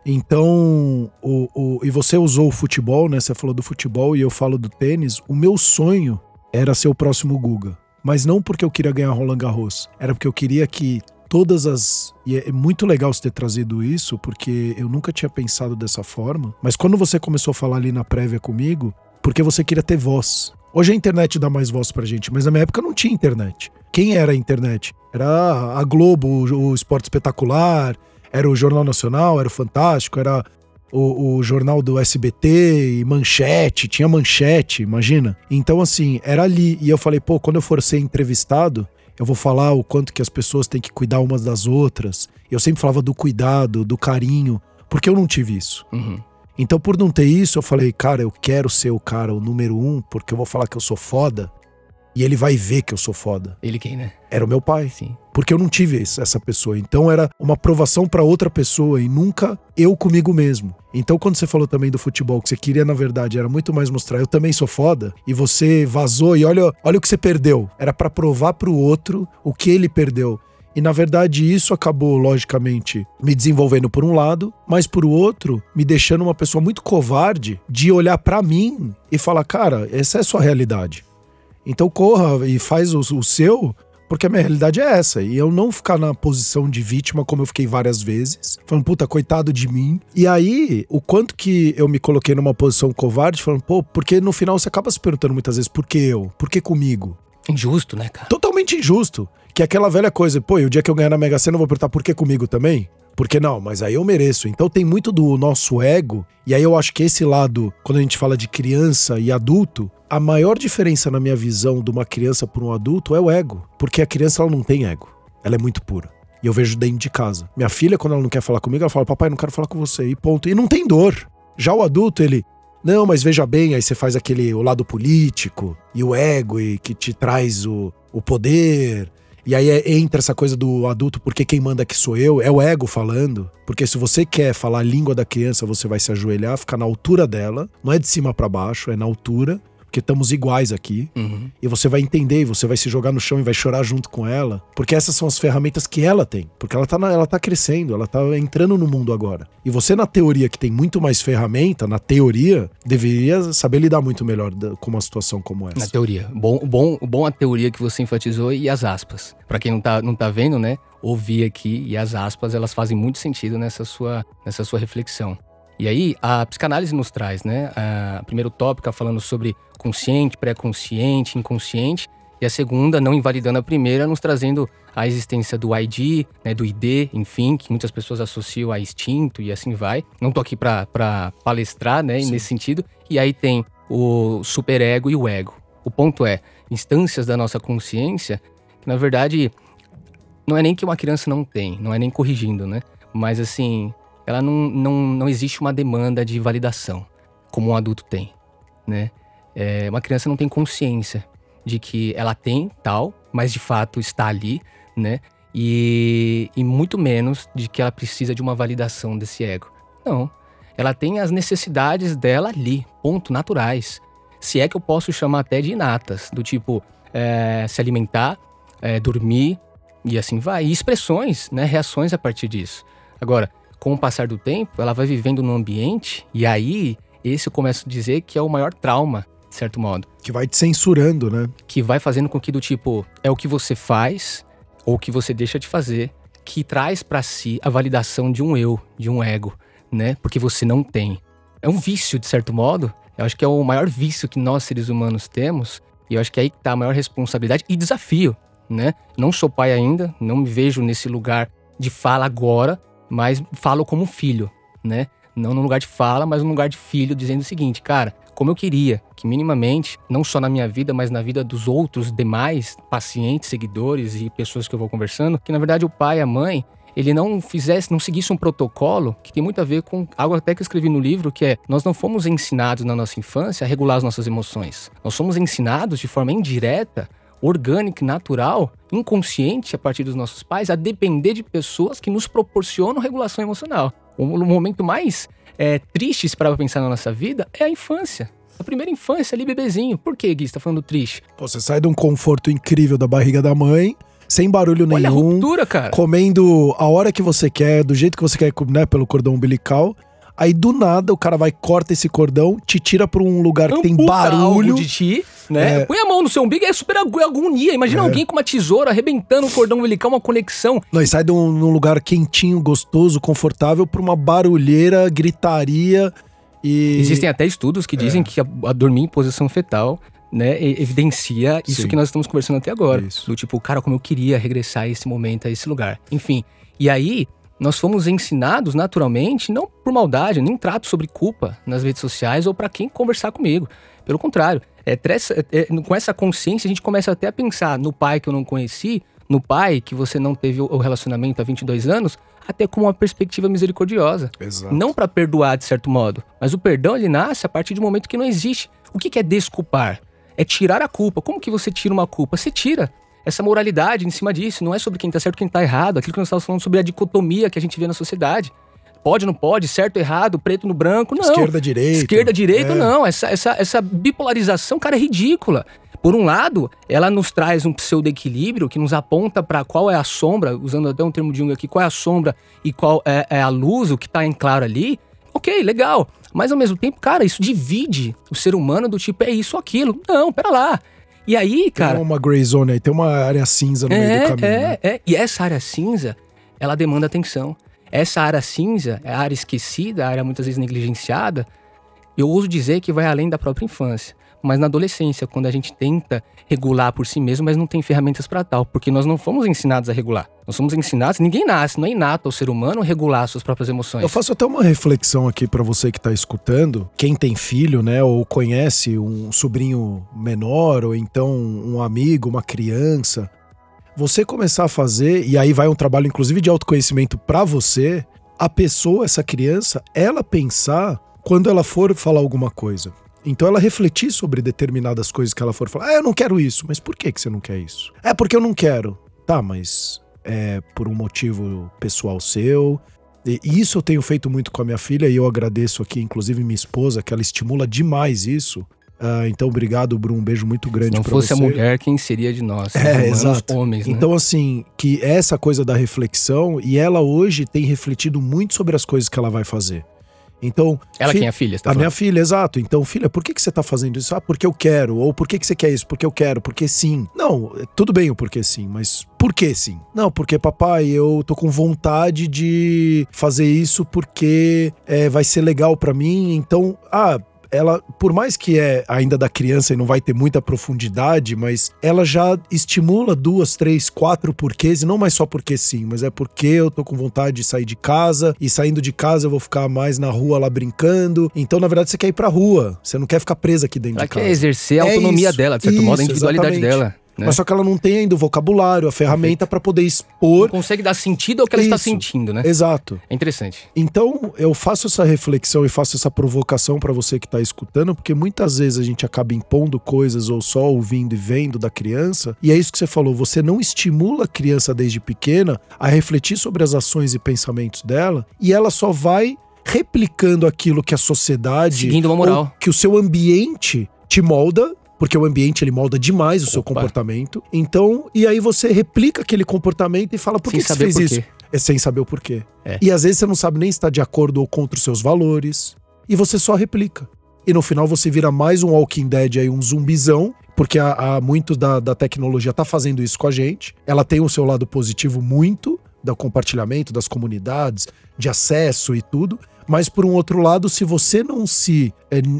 Então, o, o, e você usou o futebol, né? Você falou do futebol e eu falo do tênis. O meu sonho era ser o próximo Guga. Mas não porque eu queria ganhar Roland Garros. Era porque eu queria que todas as. E é muito legal você ter trazido isso, porque eu nunca tinha pensado dessa forma. Mas quando você começou a falar ali na prévia comigo, porque você queria ter voz. Hoje a internet dá mais voz pra gente, mas na minha época não tinha internet. Quem era a internet? Era a Globo, o Esporte Espetacular, era o Jornal Nacional, era o Fantástico, era o, o, jornal do SBT e manchete, tinha manchete, imagina. Então, assim, era ali. E eu falei, pô, quando eu for ser entrevistado, eu vou falar o quanto que as pessoas têm que cuidar umas das outras. Eu sempre falava do cuidado, do carinho, porque eu não tive isso. Uhum. Então, por não ter isso, eu falei, cara, eu quero ser o cara, o número um, porque eu vou falar que eu sou foda. E ele vai ver que eu sou foda. Ele quem, né? Era o meu pai. Sim. Porque eu não tive essa pessoa. Então era uma aprovação para outra pessoa e nunca eu comigo mesmo. Então quando você falou também do futebol, que você queria na verdade era muito mais mostrar eu também sou foda e você vazou e olha, olha o que você perdeu. Era para provar para o outro o que ele perdeu. E na verdade isso acabou, logicamente, me desenvolvendo por um lado, mas por outro, me deixando uma pessoa muito covarde de olhar para mim e falar: cara, essa é a sua realidade. Então corra e faz o, o seu, porque a minha realidade é essa. E eu não ficar na posição de vítima, como eu fiquei várias vezes, falando, puta, coitado de mim. E aí, o quanto que eu me coloquei numa posição covarde, falando, pô, porque no final você acaba se perguntando muitas vezes, por que eu? Por que comigo? Injusto, né, cara? Totalmente injusto. Que é aquela velha coisa, pô, e o dia que eu ganhar na Mega Sena eu vou perguntar por que comigo também? Porque não, mas aí eu mereço. Então tem muito do nosso ego, e aí eu acho que esse lado, quando a gente fala de criança e adulto, a maior diferença na minha visão de uma criança para um adulto é o ego. Porque a criança ela não tem ego. Ela é muito pura. E eu vejo dentro de casa. Minha filha, quando ela não quer falar comigo, ela fala: Papai, não quero falar com você. E ponto. E não tem dor. Já o adulto, ele. Não, mas veja bem, aí você faz aquele o lado político e o ego e que te traz o, o poder. E aí é, entra essa coisa do adulto, porque quem manda aqui sou eu, é o ego falando. Porque se você quer falar a língua da criança, você vai se ajoelhar, ficar na altura dela, não é de cima para baixo, é na altura porque estamos iguais aqui. Uhum. E você vai entender, e você vai se jogar no chão e vai chorar junto com ela, porque essas são as ferramentas que ela tem. Porque ela tá, na, ela tá crescendo, ela tá entrando no mundo agora. E você, na teoria, que tem muito mais ferramenta, na teoria, deveria saber lidar muito melhor com uma situação como essa. Na teoria. Bom, bom, bom a teoria que você enfatizou e as aspas. Para quem não tá, não tá vendo, né? Ouvir aqui e as aspas, elas fazem muito sentido nessa sua, nessa sua reflexão. E aí, a psicanálise nos traz, né? A primeiro tópico falando sobre consciente, pré-consciente, inconsciente, e a segunda, não invalidando a primeira, nos trazendo a existência do ID, né, do ID, enfim, que muitas pessoas associam a instinto e assim vai. Não tô aqui para palestrar, né, Sim. nesse sentido. E aí tem o superego e o ego. O ponto é, instâncias da nossa consciência, que na verdade não é nem que uma criança não tem, não é nem corrigindo, né? Mas assim, ela não, não, não existe uma demanda de validação, como um adulto tem, né? É, uma criança não tem consciência de que ela tem tal, mas de fato está ali, né? E, e muito menos de que ela precisa de uma validação desse ego. Não. Ela tem as necessidades dela ali, ponto, naturais. Se é que eu posso chamar até de inatas, do tipo é, se alimentar, é, dormir e assim vai. E expressões, né? Reações a partir disso. Agora, com o passar do tempo, ela vai vivendo num ambiente e aí esse eu começo a dizer que é o maior trauma de certo modo. Que vai te censurando, né? Que vai fazendo com que do tipo, é o que você faz ou o que você deixa de fazer que traz para si a validação de um eu, de um ego, né? Porque você não tem. É um vício, de certo modo. Eu acho que é o maior vício que nós seres humanos temos. E eu acho que é aí que tá a maior responsabilidade e desafio, né? Não sou pai ainda, não me vejo nesse lugar de fala agora, mas falo como filho, né? Não no lugar de fala, mas no lugar de filho, dizendo o seguinte, cara, como eu queria que minimamente, não só na minha vida, mas na vida dos outros demais pacientes, seguidores e pessoas que eu vou conversando, que na verdade o pai e a mãe ele não fizesse, não seguisse um protocolo que tem muito a ver com algo até que eu escrevi no livro, que é nós não fomos ensinados na nossa infância a regular as nossas emoções. Nós somos ensinados de forma indireta, orgânica, natural, inconsciente a partir dos nossos pais a depender de pessoas que nos proporcionam regulação emocional. O momento mais é, triste para pensar na nossa vida é a infância. A primeira infância ali, bebezinho. Por que, Gui, você tá falando triste? Pô, você sai de um conforto incrível da barriga da mãe, sem barulho Olha nenhum. a ruptura, cara. Comendo a hora que você quer, do jeito que você quer, né, pelo cordão umbilical. Aí do nada o cara vai, corta esse cordão, te tira pra um lugar que tem Amputa barulho. algo de ti, né? É. Põe a mão no seu umbigo, é super agu- agonia. Imagina É. alguém com uma tesoura arrebentando o cordão umbilical, uma conexão. Não, e sai de um, num lugar quentinho, gostoso, confortável, pra uma barulheira, gritaria e. Existem até estudos que É. dizem que a, a dormir em posição fetal, né, e- evidencia isso Sim. que nós estamos conversando até agora. Isso. Do tipo, cara, como eu queria regressar a esse momento, a esse lugar. Enfim. E aí, nós fomos ensinados naturalmente, não por maldade, nem trato sobre culpa nas redes sociais ou para quem conversar comigo. Pelo contrário, é, é, é, com essa consciência a gente começa até a pensar no pai que eu não conheci, no pai que você não teve o relacionamento há 22 anos, até com uma perspectiva misericordiosa. Exato. Não para perdoar de certo modo, mas o perdão ele nasce a partir de um momento que não existe. O que que é desculpar? É tirar a culpa. Como que você tira uma culpa? Você tira essa moralidade em cima disso. Não é sobre quem tá certo e quem tá errado. Aquilo que nós estávamos falando sobre a dicotomia que a gente vê na sociedade. Pode, não pode, certo, errado, preto no branco, não. Esquerda, direita. Esquerda, direita, É. não. Essa, essa, essa bipolarização, cara, é ridícula. Por um lado, ela nos traz um pseudo-equilíbrio que nos aponta para qual é a sombra, usando até um termo de Jung aqui, qual é a sombra e qual é, é a luz, o que tá em claro ali. Ok, legal. Mas ao mesmo tempo, cara, isso divide o ser humano do tipo, é isso ou aquilo. Não, pera lá. E aí, cara. Tem uma gray zone aí, tem uma área cinza no meio do É, caminho. é, né? é. E essa área cinza, ela demanda atenção. Essa área cinza, é a área esquecida, a área muitas vezes negligenciada, eu ouso dizer que vai além da própria infância. Mas na adolescência, quando a gente tenta regular por si mesmo, mas não tem ferramentas para tal, porque nós não fomos ensinados a regular. Nós somos ensinados, ninguém nasce, não é inato ao ser humano regular suas próprias emoções. Eu faço até uma reflexão aqui pra você que tá escutando. Quem tem filho, né, ou conhece um sobrinho menor, ou então um amigo, uma criança. Você começar a fazer, e aí vai um trabalho inclusive de autoconhecimento pra você, a pessoa, essa criança, ela pensar quando ela for falar alguma coisa. Então ela refletir sobre determinadas coisas que ela for falar. Ah, eu não quero isso. Mas por que, que você não quer isso? É porque eu não quero. Tá, mas é por um motivo pessoal seu. E isso eu tenho feito muito com a minha filha e eu agradeço aqui, inclusive minha esposa, que ela estimula demais isso. Ah, então, obrigado, Bruno. Um beijo muito grande Se não fosse você. a mulher, quem seria de nós? É, humanos, exato. homens, né? Então, assim, que essa coisa da reflexão, e ela hoje tem refletido muito sobre as coisas que ela vai fazer. Então. Ela fi- quem é a filha, você tá a falando? minha filha, exato. Então, filha, por que, que você tá fazendo isso? Ah, porque eu quero. Ou por que, que você quer isso? Porque eu quero. Porque sim. Não, tudo bem o porquê sim, mas por que sim? Não, porque, papai, eu tô com vontade de fazer isso porque é, vai ser legal pra mim. Então, ah. Ela, por mais que é ainda da criança e não vai ter muita profundidade, mas ela já estimula duas, três, quatro porquês, e não mais só porque sim, mas é porque eu tô com vontade de sair de casa, e saindo de casa eu vou ficar mais na rua lá brincando. Então, na verdade, você quer ir pra rua. Você não quer ficar presa aqui dentro Ela de casa. quer exercer a É autonomia isso, dela, de certo modo, a isso, individualidade exatamente. dela. Né? Mas só que ela não tem ainda o vocabulário, a ferramenta pra poder expor. Não consegue dar sentido ao que ela está Isso. sentindo, né? Exato. É interessante. Então, eu faço essa reflexão e faço essa provocação pra você que tá escutando, porque muitas vezes a gente acaba impondo coisas ou só ouvindo e vendo da criança, e é isso que você falou, você não estimula a criança desde pequena a refletir sobre as ações e pensamentos dela, e ela só vai replicando aquilo que a sociedade Seguindo uma moral. ou que o seu ambiente te molda, porque o ambiente ele molda demais o seu Opa. comportamento. Então, e aí você replica aquele comportamento e fala por Sem que, você fez isso? quê. É sem saber o porquê. É. E às vezes você não sabe nem se está de acordo ou contra os seus valores. E você só replica. e no final você vira mais um Walking Dead aí, um zumbizão, porque a, a muito da, da tecnologia tá fazendo isso com a gente. Ela tem o seu lado positivo muito, do compartilhamento, das comunidades, de acesso e tudo. Mas por um outro lado, se você não se.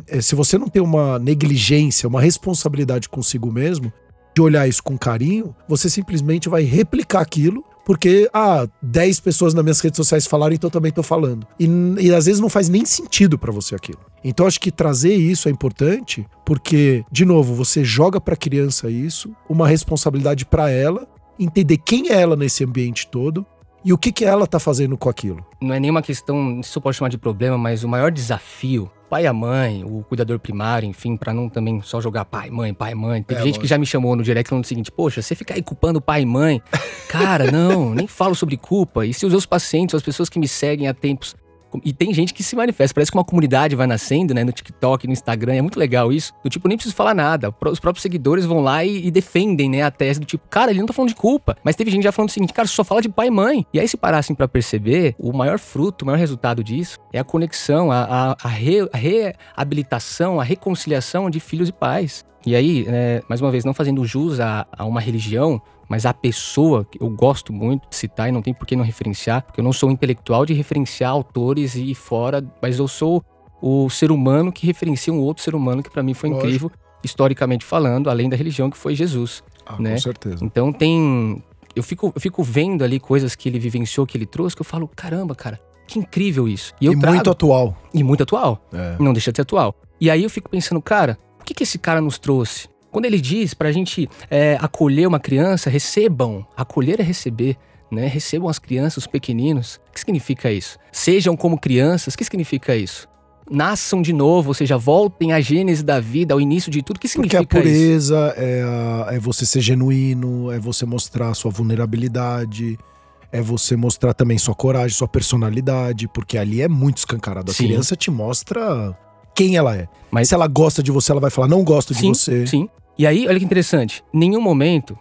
É, se você não tem uma negligência, uma responsabilidade consigo mesmo, de olhar isso com carinho, você simplesmente vai replicar aquilo porque, ah, 10 pessoas nas minhas redes sociais falaram, então eu também tô falando. E, e às vezes não faz nem sentido para você aquilo. Então acho que trazer isso é importante, porque, de novo, você joga pra criança isso, uma responsabilidade para ela, entender quem é ela nesse ambiente todo e o que, que ela tá fazendo com aquilo. Não é nenhuma questão, isso pode chamar de problema, mas o maior desafio pai e a mãe, o cuidador primário, enfim, para não também só jogar pai, mãe, pai, mãe. Teve é, gente que já me chamou no direct falando o seguinte: Poxa, você fica aí culpando pai e mãe. <laughs> Cara, não, nem falo sobre culpa. E se os meus pacientes, as pessoas que me seguem há tempos, e tem gente que se manifesta. Parece que uma comunidade vai nascendo, né? No TikTok, no Instagram. É muito legal isso. Do tipo, nem preciso falar nada. Os próprios seguidores vão lá e, e, defendem, né? A tese do tipo, cara, ele não tá falando de culpa. Mas teve gente já falando o seguinte, cara, só fala de pai e mãe. E aí, se parassem para perceber, o maior fruto, o maior resultado disso é a conexão, a, a, a, re, a reabilitação, a reconciliação de filhos e pais. E aí, né, mais uma vez, não fazendo jus a, a uma religião, mas a pessoa, eu gosto muito de citar e não tem por que não referenciar, porque eu não sou intelectual de referenciar autores e fora, mas eu sou o ser humano que referencia um outro ser humano que para mim foi Lógico. incrível, historicamente falando, além da religião que foi Jesus. Ah, né? Com certeza. Então tem. Eu fico, eu fico vendo ali coisas que ele vivenciou, que ele trouxe, que eu falo, caramba, cara, que incrível isso. E, eu e trago... muito atual. E muito atual. É. Não deixa de ser atual. E aí eu fico pensando, cara, o que, que esse cara nos trouxe? Quando ele diz para a gente é, acolher uma criança, recebam. Acolher é receber. Né? Recebam as crianças, os pequeninos. O que significa isso? Sejam como crianças. O que significa isso? Nasçam de novo, ou seja, voltem à gênese da vida, ao início de tudo. O que significa isso? Porque a pureza é, a, é você ser genuíno, é você mostrar a sua vulnerabilidade, é você mostrar também sua coragem, sua personalidade, porque ali é muito escancarado. A Sim. criança te mostra quem ela é. Mas se ela gosta de você, ela vai falar não gosto de sim, você. Sim. E aí, olha que interessante. Nenhum momento,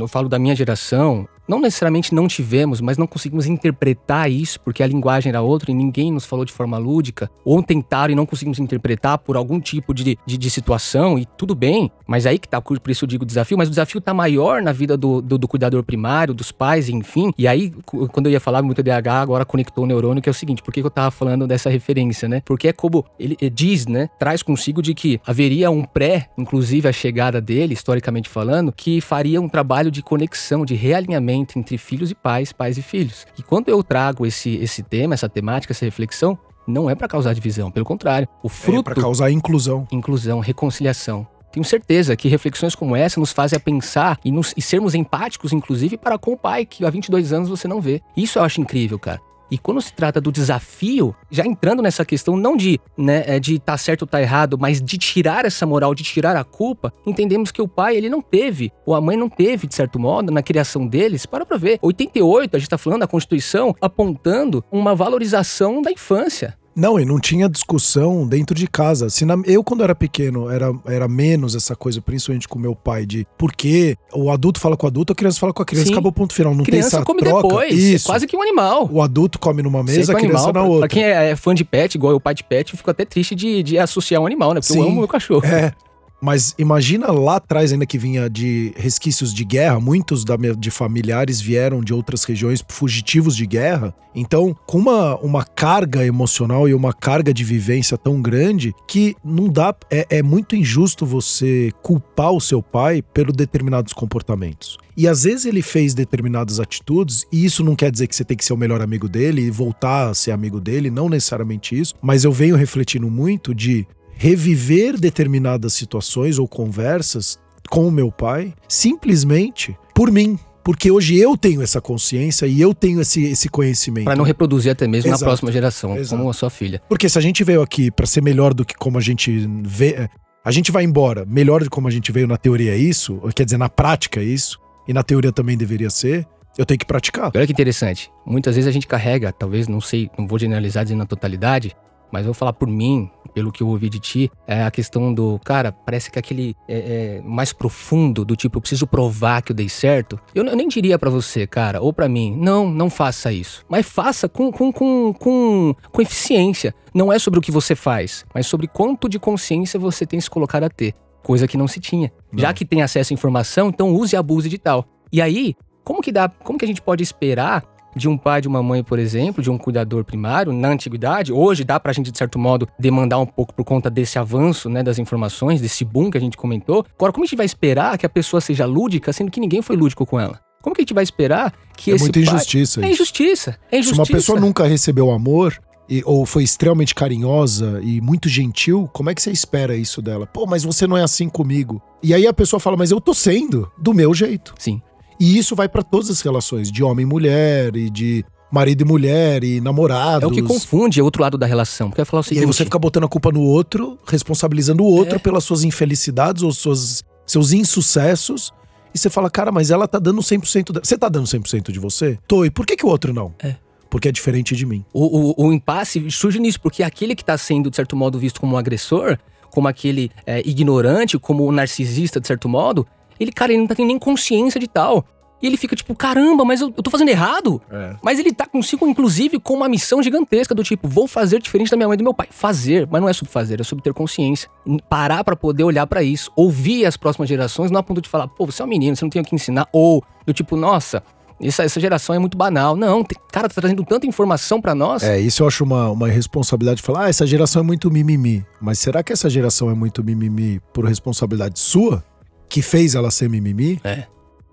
eu falo da minha geração, não necessariamente não tivemos, mas não conseguimos interpretar isso porque a linguagem era outra e ninguém nos falou de forma lúdica, ou tentaram e não conseguimos interpretar por algum tipo de, de, de situação, e tudo bem, mas aí que tá, por isso eu digo desafio, mas o desafio tá maior na vida do, do, do cuidador primário, dos pais, enfim, e aí, quando eu ia falar muito DH, agora conectou o neurônio, que é o seguinte, por que eu tava falando dessa referência, né? Porque é como ele, ele diz, né, traz consigo de que haveria um pré, inclusive a chegada dele, historicamente falando, que faria um trabalho de conexão, de realinhamento entre filhos e pais, pais e filhos. E quando eu trago esse, esse tema, essa temática, essa reflexão, não é para causar divisão, pelo contrário. O fruto. É para causar inclusão. Inclusão, reconciliação. Tenho certeza que reflexões como essa nos fazem a pensar e, nos, e sermos empáticos, inclusive, para com o pai, que há 22 anos você não vê. Isso eu acho incrível, cara. E quando se trata do desafio, já entrando nessa questão não de né, é de tá certo ou tá errado, mas de tirar essa moral, de tirar a culpa, entendemos que o pai ele não teve, ou a mãe não teve, de certo modo, na criação deles, para pra ver. 88, a gente está falando da Constituição, apontando uma valorização da infância. Não, e não tinha discussão dentro de casa. Se na, eu, quando era pequeno, era, era menos essa coisa, principalmente com meu pai, de por que o adulto fala com o adulto, a criança fala com a criança, Sim. acabou o ponto final. Não criança tem essa come troca. depois. É Isso. É quase que um animal. O adulto come numa mesa, a criança animal, na outra. Pra quem é, é fã de pet, igual eu, pai de pet, eu fico até triste de, de associar um animal, né? Porque Sim. eu amo meu cachorro. É. Mas imagina lá atrás, ainda que vinha de resquícios de guerra, muitos da, de familiares vieram de outras regiões fugitivos de guerra. Então, com uma, uma carga emocional e uma carga de vivência tão grande que não dá. É, é muito injusto você culpar o seu pai pelos determinados comportamentos. E às vezes ele fez determinadas atitudes, e isso não quer dizer que você tem que ser o melhor amigo dele e voltar a ser amigo dele, não necessariamente isso, mas eu venho refletindo muito de reviver determinadas situações ou conversas com o meu pai simplesmente por mim. Porque hoje eu tenho essa consciência e eu tenho esse, esse conhecimento. Para não reproduzir até mesmo Exato. na próxima geração, Exato. como a sua filha. Porque se a gente veio aqui para ser melhor do que como a gente vê. A gente vai embora melhor do que como a gente veio na teoria é isso, quer dizer, na prática é isso, e na teoria também deveria ser, eu tenho que praticar. Olha que interessante. Muitas vezes a gente carrega, talvez, não sei, não vou generalizar dizendo na totalidade, Mas eu vou falar por mim, pelo que eu ouvi de ti, é a questão do, cara, parece que aquele é, é, mais profundo, do tipo, eu preciso provar que eu dei certo. Eu, eu nem diria para você, cara, ou para mim, não, não faça isso. Mas faça com, com, com, com, com eficiência. Não é sobre o que você faz, mas sobre quanto de consciência você tem se colocado a ter. Coisa que não se tinha. Não. Já que tem acesso à informação, então use e abuse de tal. E aí, como que dá, como que a gente pode esperar de um pai, de uma mãe, por exemplo, de um cuidador primário na antiguidade. Hoje dá pra gente, de certo modo, demandar um pouco por conta desse avanço, né, das informações, desse boom que a gente comentou. Agora, como a gente vai esperar que a pessoa seja lúdica, sendo que ninguém foi lúdico com ela? Como que a gente vai esperar que é esse muita pai... injustiça. É injustiça. É injustiça. Se uma pessoa nunca recebeu amor, e, ou foi extremamente carinhosa e muito gentil, como é que você espera isso dela? Pô, mas você não é assim comigo. E aí a pessoa fala, mas eu tô sendo do meu jeito. Sim. E isso vai para todas as relações, de homem e mulher, e de marido e mulher, e namorados. É o que confunde o outro lado da relação. Porque falar o seguinte, e aí você fica botando a culpa no outro, responsabilizando o outro é. pelas suas infelicidades ou suas, seus insucessos. E você fala, cara, mas ela tá dando 100% dela. Você tá dando 100% de você? Tô, e por que, que o outro não? É porque é diferente de mim. O, o, o, impasse surge nisso, porque aquele que está sendo, de certo modo, visto como um agressor, como aquele é, ignorante, como um narcisista, de certo modo, ele, cara, ele não tem nem consciência de tal. E ele fica tipo, caramba, mas eu, eu tô fazendo errado? É. Mas ele tá consigo, inclusive, com uma missão gigantesca do tipo, vou fazer diferente da minha mãe e do meu pai. Fazer, mas não é sobre fazer, é sobre ter consciência. Parar para poder olhar para isso. Ouvir as próximas gerações, não a ponto de falar, pô, você é um menino, você não tem o que ensinar. Ou do tipo, nossa, essa, essa geração é muito banal. Não, tem, cara, tá trazendo tanta informação para nós. É, isso eu acho uma, uma responsabilidade de falar, ah, essa geração é muito mimimi. Mas será que essa geração é muito mimimi por responsabilidade sua? Que fez ela ser mimimi? É.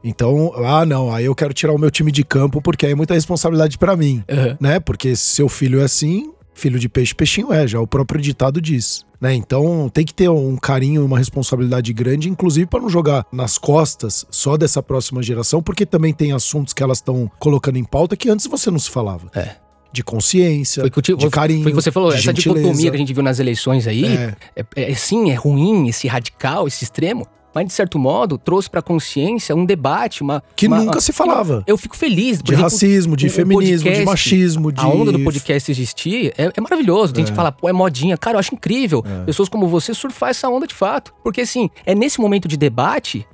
Então, ah, não, aí eu quero tirar o meu time de campo porque aí é muita responsabilidade para mim, uhum. né? Porque se seu filho é assim, filho de peixe, peixinho é, já o próprio ditado diz. Né? Então tem que ter um carinho e uma responsabilidade grande, inclusive para não jogar nas costas só dessa próxima geração, porque também tem assuntos que elas estão colocando em pauta que antes você não se falava. É de consciência, te, de carinho. Foi que você falou, essa gentileza. dicotomia que a gente viu nas eleições aí, é. É, é, sim, é ruim, esse radical, esse extremo, mas de certo modo trouxe para consciência um debate, uma que uma, nunca se falava. Eu fico feliz de exemplo, racismo, de feminismo, podcast, de machismo, de a onda do podcast existir é, é maravilhoso. Tem é. gente que fala, pô, é modinha, cara, eu acho incrível. É. Pessoas como você surfar essa onda de fato, porque assim é nesse momento de debate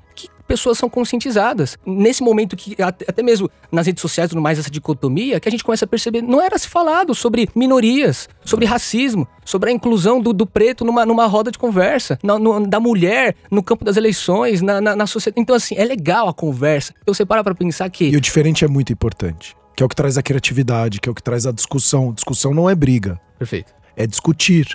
pessoas são conscientizadas. Nesse momento que, até mesmo nas redes sociais e tudo mais, essa dicotomia, que a gente começa a perceber, não era se falado sobre minorias, sobre racismo, sobre a inclusão do, do preto numa, numa roda de conversa, na, no, da mulher no campo das eleições, na, na, na sociedade. Então, assim, é legal a conversa. Então, você para pra pensar que. E o diferente é muito importante. Que é o que traz a criatividade, que é o que traz a discussão. Discussão não é briga. Perfeito. É discutir.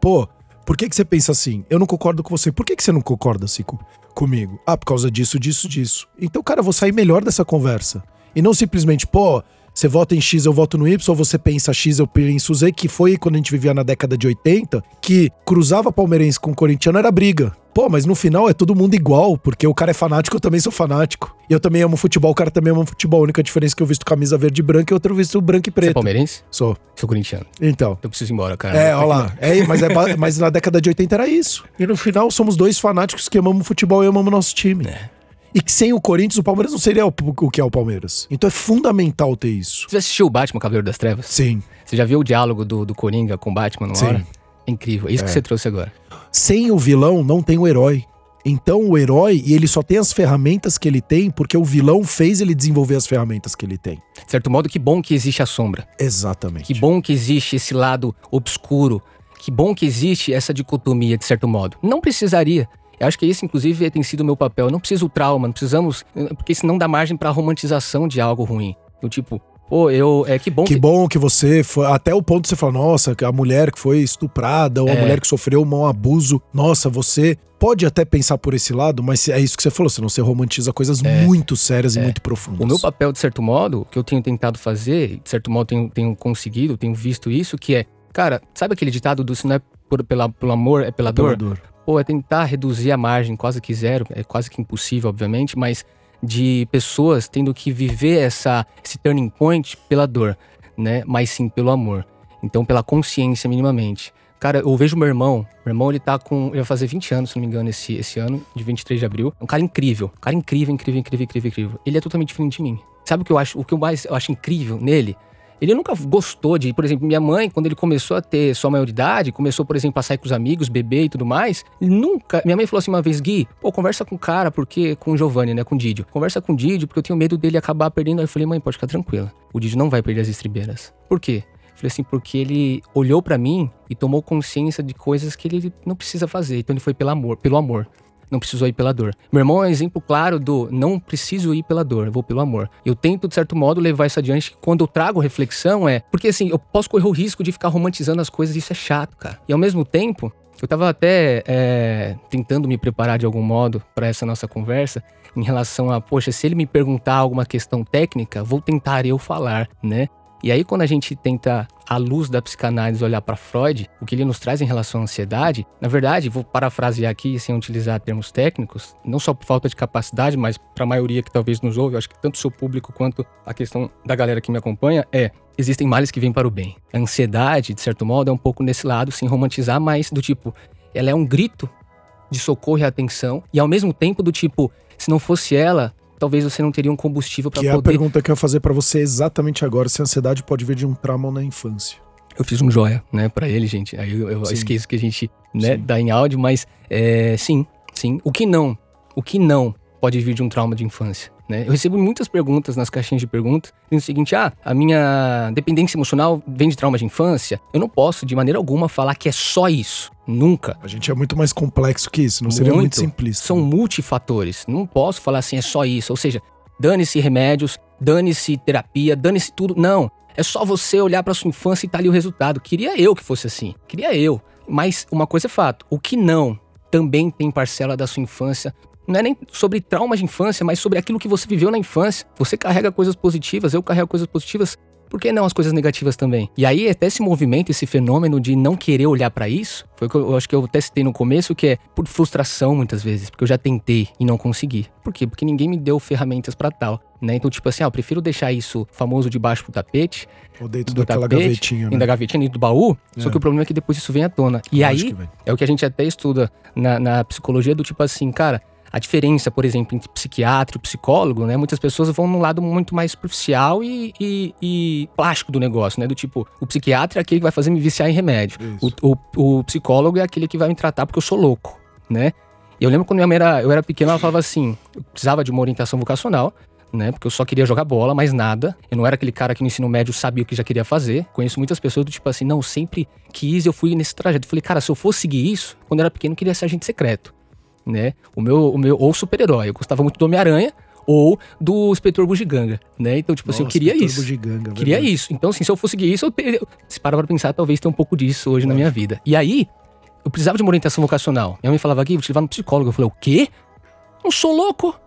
Pô, por que, que você pensa assim? Eu não concordo com você. Por que, que você não concorda, Cico? Comigo? Ah, por causa disso, disso, disso. Então, cara, eu vou sair melhor dessa conversa. E não simplesmente, pô, você vota em X, eu voto no Y, ou você pensa X, eu penso Z, que foi quando a gente vivia na década de 80, que cruzava palmeirense com corintiano era briga. Pô, mas no final é todo mundo igual, porque o cara é fanático, eu também sou fanático. E eu também amo futebol, o cara também ama futebol. A única diferença é que eu visto camisa verde e branca e outro visto branco e preto. Você é palmeirense? Sou. Sou corintiano. Então. Eu preciso ir embora, cara. É, olha lá. É, mas, é, mas na década de 80 era isso. E no final somos dois fanáticos que amamos futebol e amamos nosso time. É. E que sem o Corinthians, o Palmeiras não seria o, o que é o Palmeiras. Então é fundamental ter isso. Você assistiu o Batman Cavaleiro das Trevas? Sim. Você já viu o diálogo do, do Coringa com o Batman no Sim. hora? É incrível. É isso é. que você trouxe agora. Sem o vilão, não tem o herói. Então o herói, e ele só tem as ferramentas que ele tem porque o vilão fez ele desenvolver as ferramentas que ele tem. De certo modo, que bom que existe a sombra. Exatamente. Que bom que existe esse lado obscuro. Que bom que existe essa dicotomia, de certo modo. Não precisaria. Eu acho que esse, inclusive, tem sido o meu papel. Eu não preciso trauma, não precisamos. Porque senão dá margem pra romantização de algo ruim. Do tipo, Pô, eu. É que bom que. Que bom que você foi. Até o ponto de você falar, nossa, a mulher que foi estuprada, ou a é. mulher que sofreu um abuso. Nossa, você pode até pensar por esse lado, mas é isso que você falou, senão você romantiza coisas é. muito sérias é. e muito profundas. O meu papel, de certo modo, que eu tenho tentado fazer, de certo modo tenho, tenho conseguido, tenho visto isso, que é, cara, sabe aquele ditado do se não é por, pela, pelo amor, é pela, é dor? dor? Pô, é tentar reduzir a margem quase que zero, é quase que impossível, obviamente, mas de pessoas tendo que viver essa, esse turning point pela dor, né? Mas sim pelo amor. Então, pela consciência, minimamente. Cara, eu vejo meu irmão. Meu irmão, ele tá com. Ele vai fazer 20 anos, se não me engano, esse, esse ano, de 23 de abril. É um cara incrível. Um cara incrível, incrível, incrível, incrível, incrível. Ele é totalmente diferente de mim. Sabe o que eu acho? O que eu mais eu acho incrível nele? Ele nunca gostou de, por exemplo, minha mãe, quando ele começou a ter sua maioridade, começou, por exemplo, a sair com os amigos, beber e tudo mais, nunca. Minha mãe falou assim uma vez, Gui, pô, conversa com o cara, porque. Com o Giovanni, né? Com o Didio. Conversa com o Didio, porque eu tenho medo dele acabar perdendo. Aí eu falei, mãe, pode ficar tranquila. O Didio não vai perder as estribeiras. Por quê? Falei assim, porque ele olhou para mim e tomou consciência de coisas que ele não precisa fazer. Então ele foi pelo amor, pelo amor não precisou ir pela dor. Meu irmão é um exemplo claro do não preciso ir pela dor, vou pelo amor. Eu tento, de certo modo, levar isso adiante. Quando eu trago reflexão, é. Porque assim, eu posso correr o risco de ficar romantizando as coisas, isso é chato, cara. E ao mesmo tempo, eu tava até é, tentando me preparar de algum modo para essa nossa conversa em relação a, poxa, se ele me perguntar alguma questão técnica, vou tentar eu falar, né? E aí, quando a gente tenta, à luz da psicanálise, olhar para Freud, o que ele nos traz em relação à ansiedade, na verdade, vou parafrasear aqui sem utilizar termos técnicos, não só por falta de capacidade, mas para a maioria que talvez nos ouve, acho que tanto o seu público quanto a questão da galera que me acompanha, é: existem males que vêm para o bem. A ansiedade, de certo modo, é um pouco nesse lado, sem romantizar, mas do tipo, ela é um grito de socorro e atenção, e ao mesmo tempo do tipo, se não fosse ela, talvez você não teria um combustível para poder... Que é a pergunta que eu ia fazer para você exatamente agora, se a ansiedade pode vir de um trauma na infância. Eu fiz um joia, né, para ele, gente. Aí eu, eu esqueço que a gente, né, sim. dá em áudio, mas é, sim, sim. O que não? O que não pode vir de um trauma de infância? Né? Eu recebo muitas perguntas nas caixinhas de perguntas, dizendo o seguinte: ah, a minha dependência emocional vem de trauma de infância. Eu não posso, de maneira alguma, falar que é só isso. Nunca. A gente é muito mais complexo que isso, não seria muito, muito simplista. São multifatores. Não posso falar assim, é só isso. Ou seja, dane-se remédios, dane-se terapia, dane-se tudo. Não. É só você olhar para sua infância e tá ali o resultado. Queria eu que fosse assim. Queria eu. Mas uma coisa é fato: o que não também tem parcela da sua infância não é nem sobre traumas de infância, mas sobre aquilo que você viveu na infância. Você carrega coisas positivas, eu carrego coisas positivas. Por que não as coisas negativas também? E aí, até esse movimento, esse fenômeno de não querer olhar para isso, foi o que eu, eu, acho que eu até citei no começo, que é por frustração muitas vezes, porque eu já tentei e não consegui. Por quê? Porque ninguém me deu ferramentas para tal. Né? Então, tipo assim, ah, eu prefiro deixar isso famoso debaixo do tapete. Ou dentro do daquela tapete, gavetinha. Né? Da gavetinha, dentro do baú. É. Só que o problema é que depois isso vem à tona. E aí, é o que a gente até estuda na, na psicologia do tipo assim, cara, a diferença, por exemplo, entre psiquiatra e psicólogo, né? Muitas pessoas vão num lado muito mais superficial e, e, e, plástico do negócio, né? Do tipo, o psiquiatra é aquele que vai fazer me viciar em remédio. O, o, o, psicólogo é aquele que vai me tratar porque eu sou louco, né? E eu lembro quando minha mãe era, eu era pequeno, ela falava assim, eu precisava de uma orientação vocacional, né? Porque eu só queria jogar bola, mais nada. Eu não era aquele cara que no ensino médio sabia o que já queria fazer. Conheço muitas pessoas do tipo assim, não, sempre quis, eu fui nesse trajeto. Eu falei, cara, se eu fosse seguir isso, quando eu era pequeno, eu queria ser agente secreto né? O meu, o meu ou super-herói. Eu gostava muito do Homem-Aranha ou do Inspetor Bugiganga, né? Então, tipo Nossa, assim, eu queria isso. Bugiganga, queria verdade. isso. Então, assim, se eu fosse seguir isso, eu teria... se parar pra pensar, talvez tenha um pouco disso hoje na minha vida. E aí, eu precisava de uma orientação vocacional. Minha mãe falava aqui, vou te levar no psicólogo. Eu falei, o quê? Não sou louco.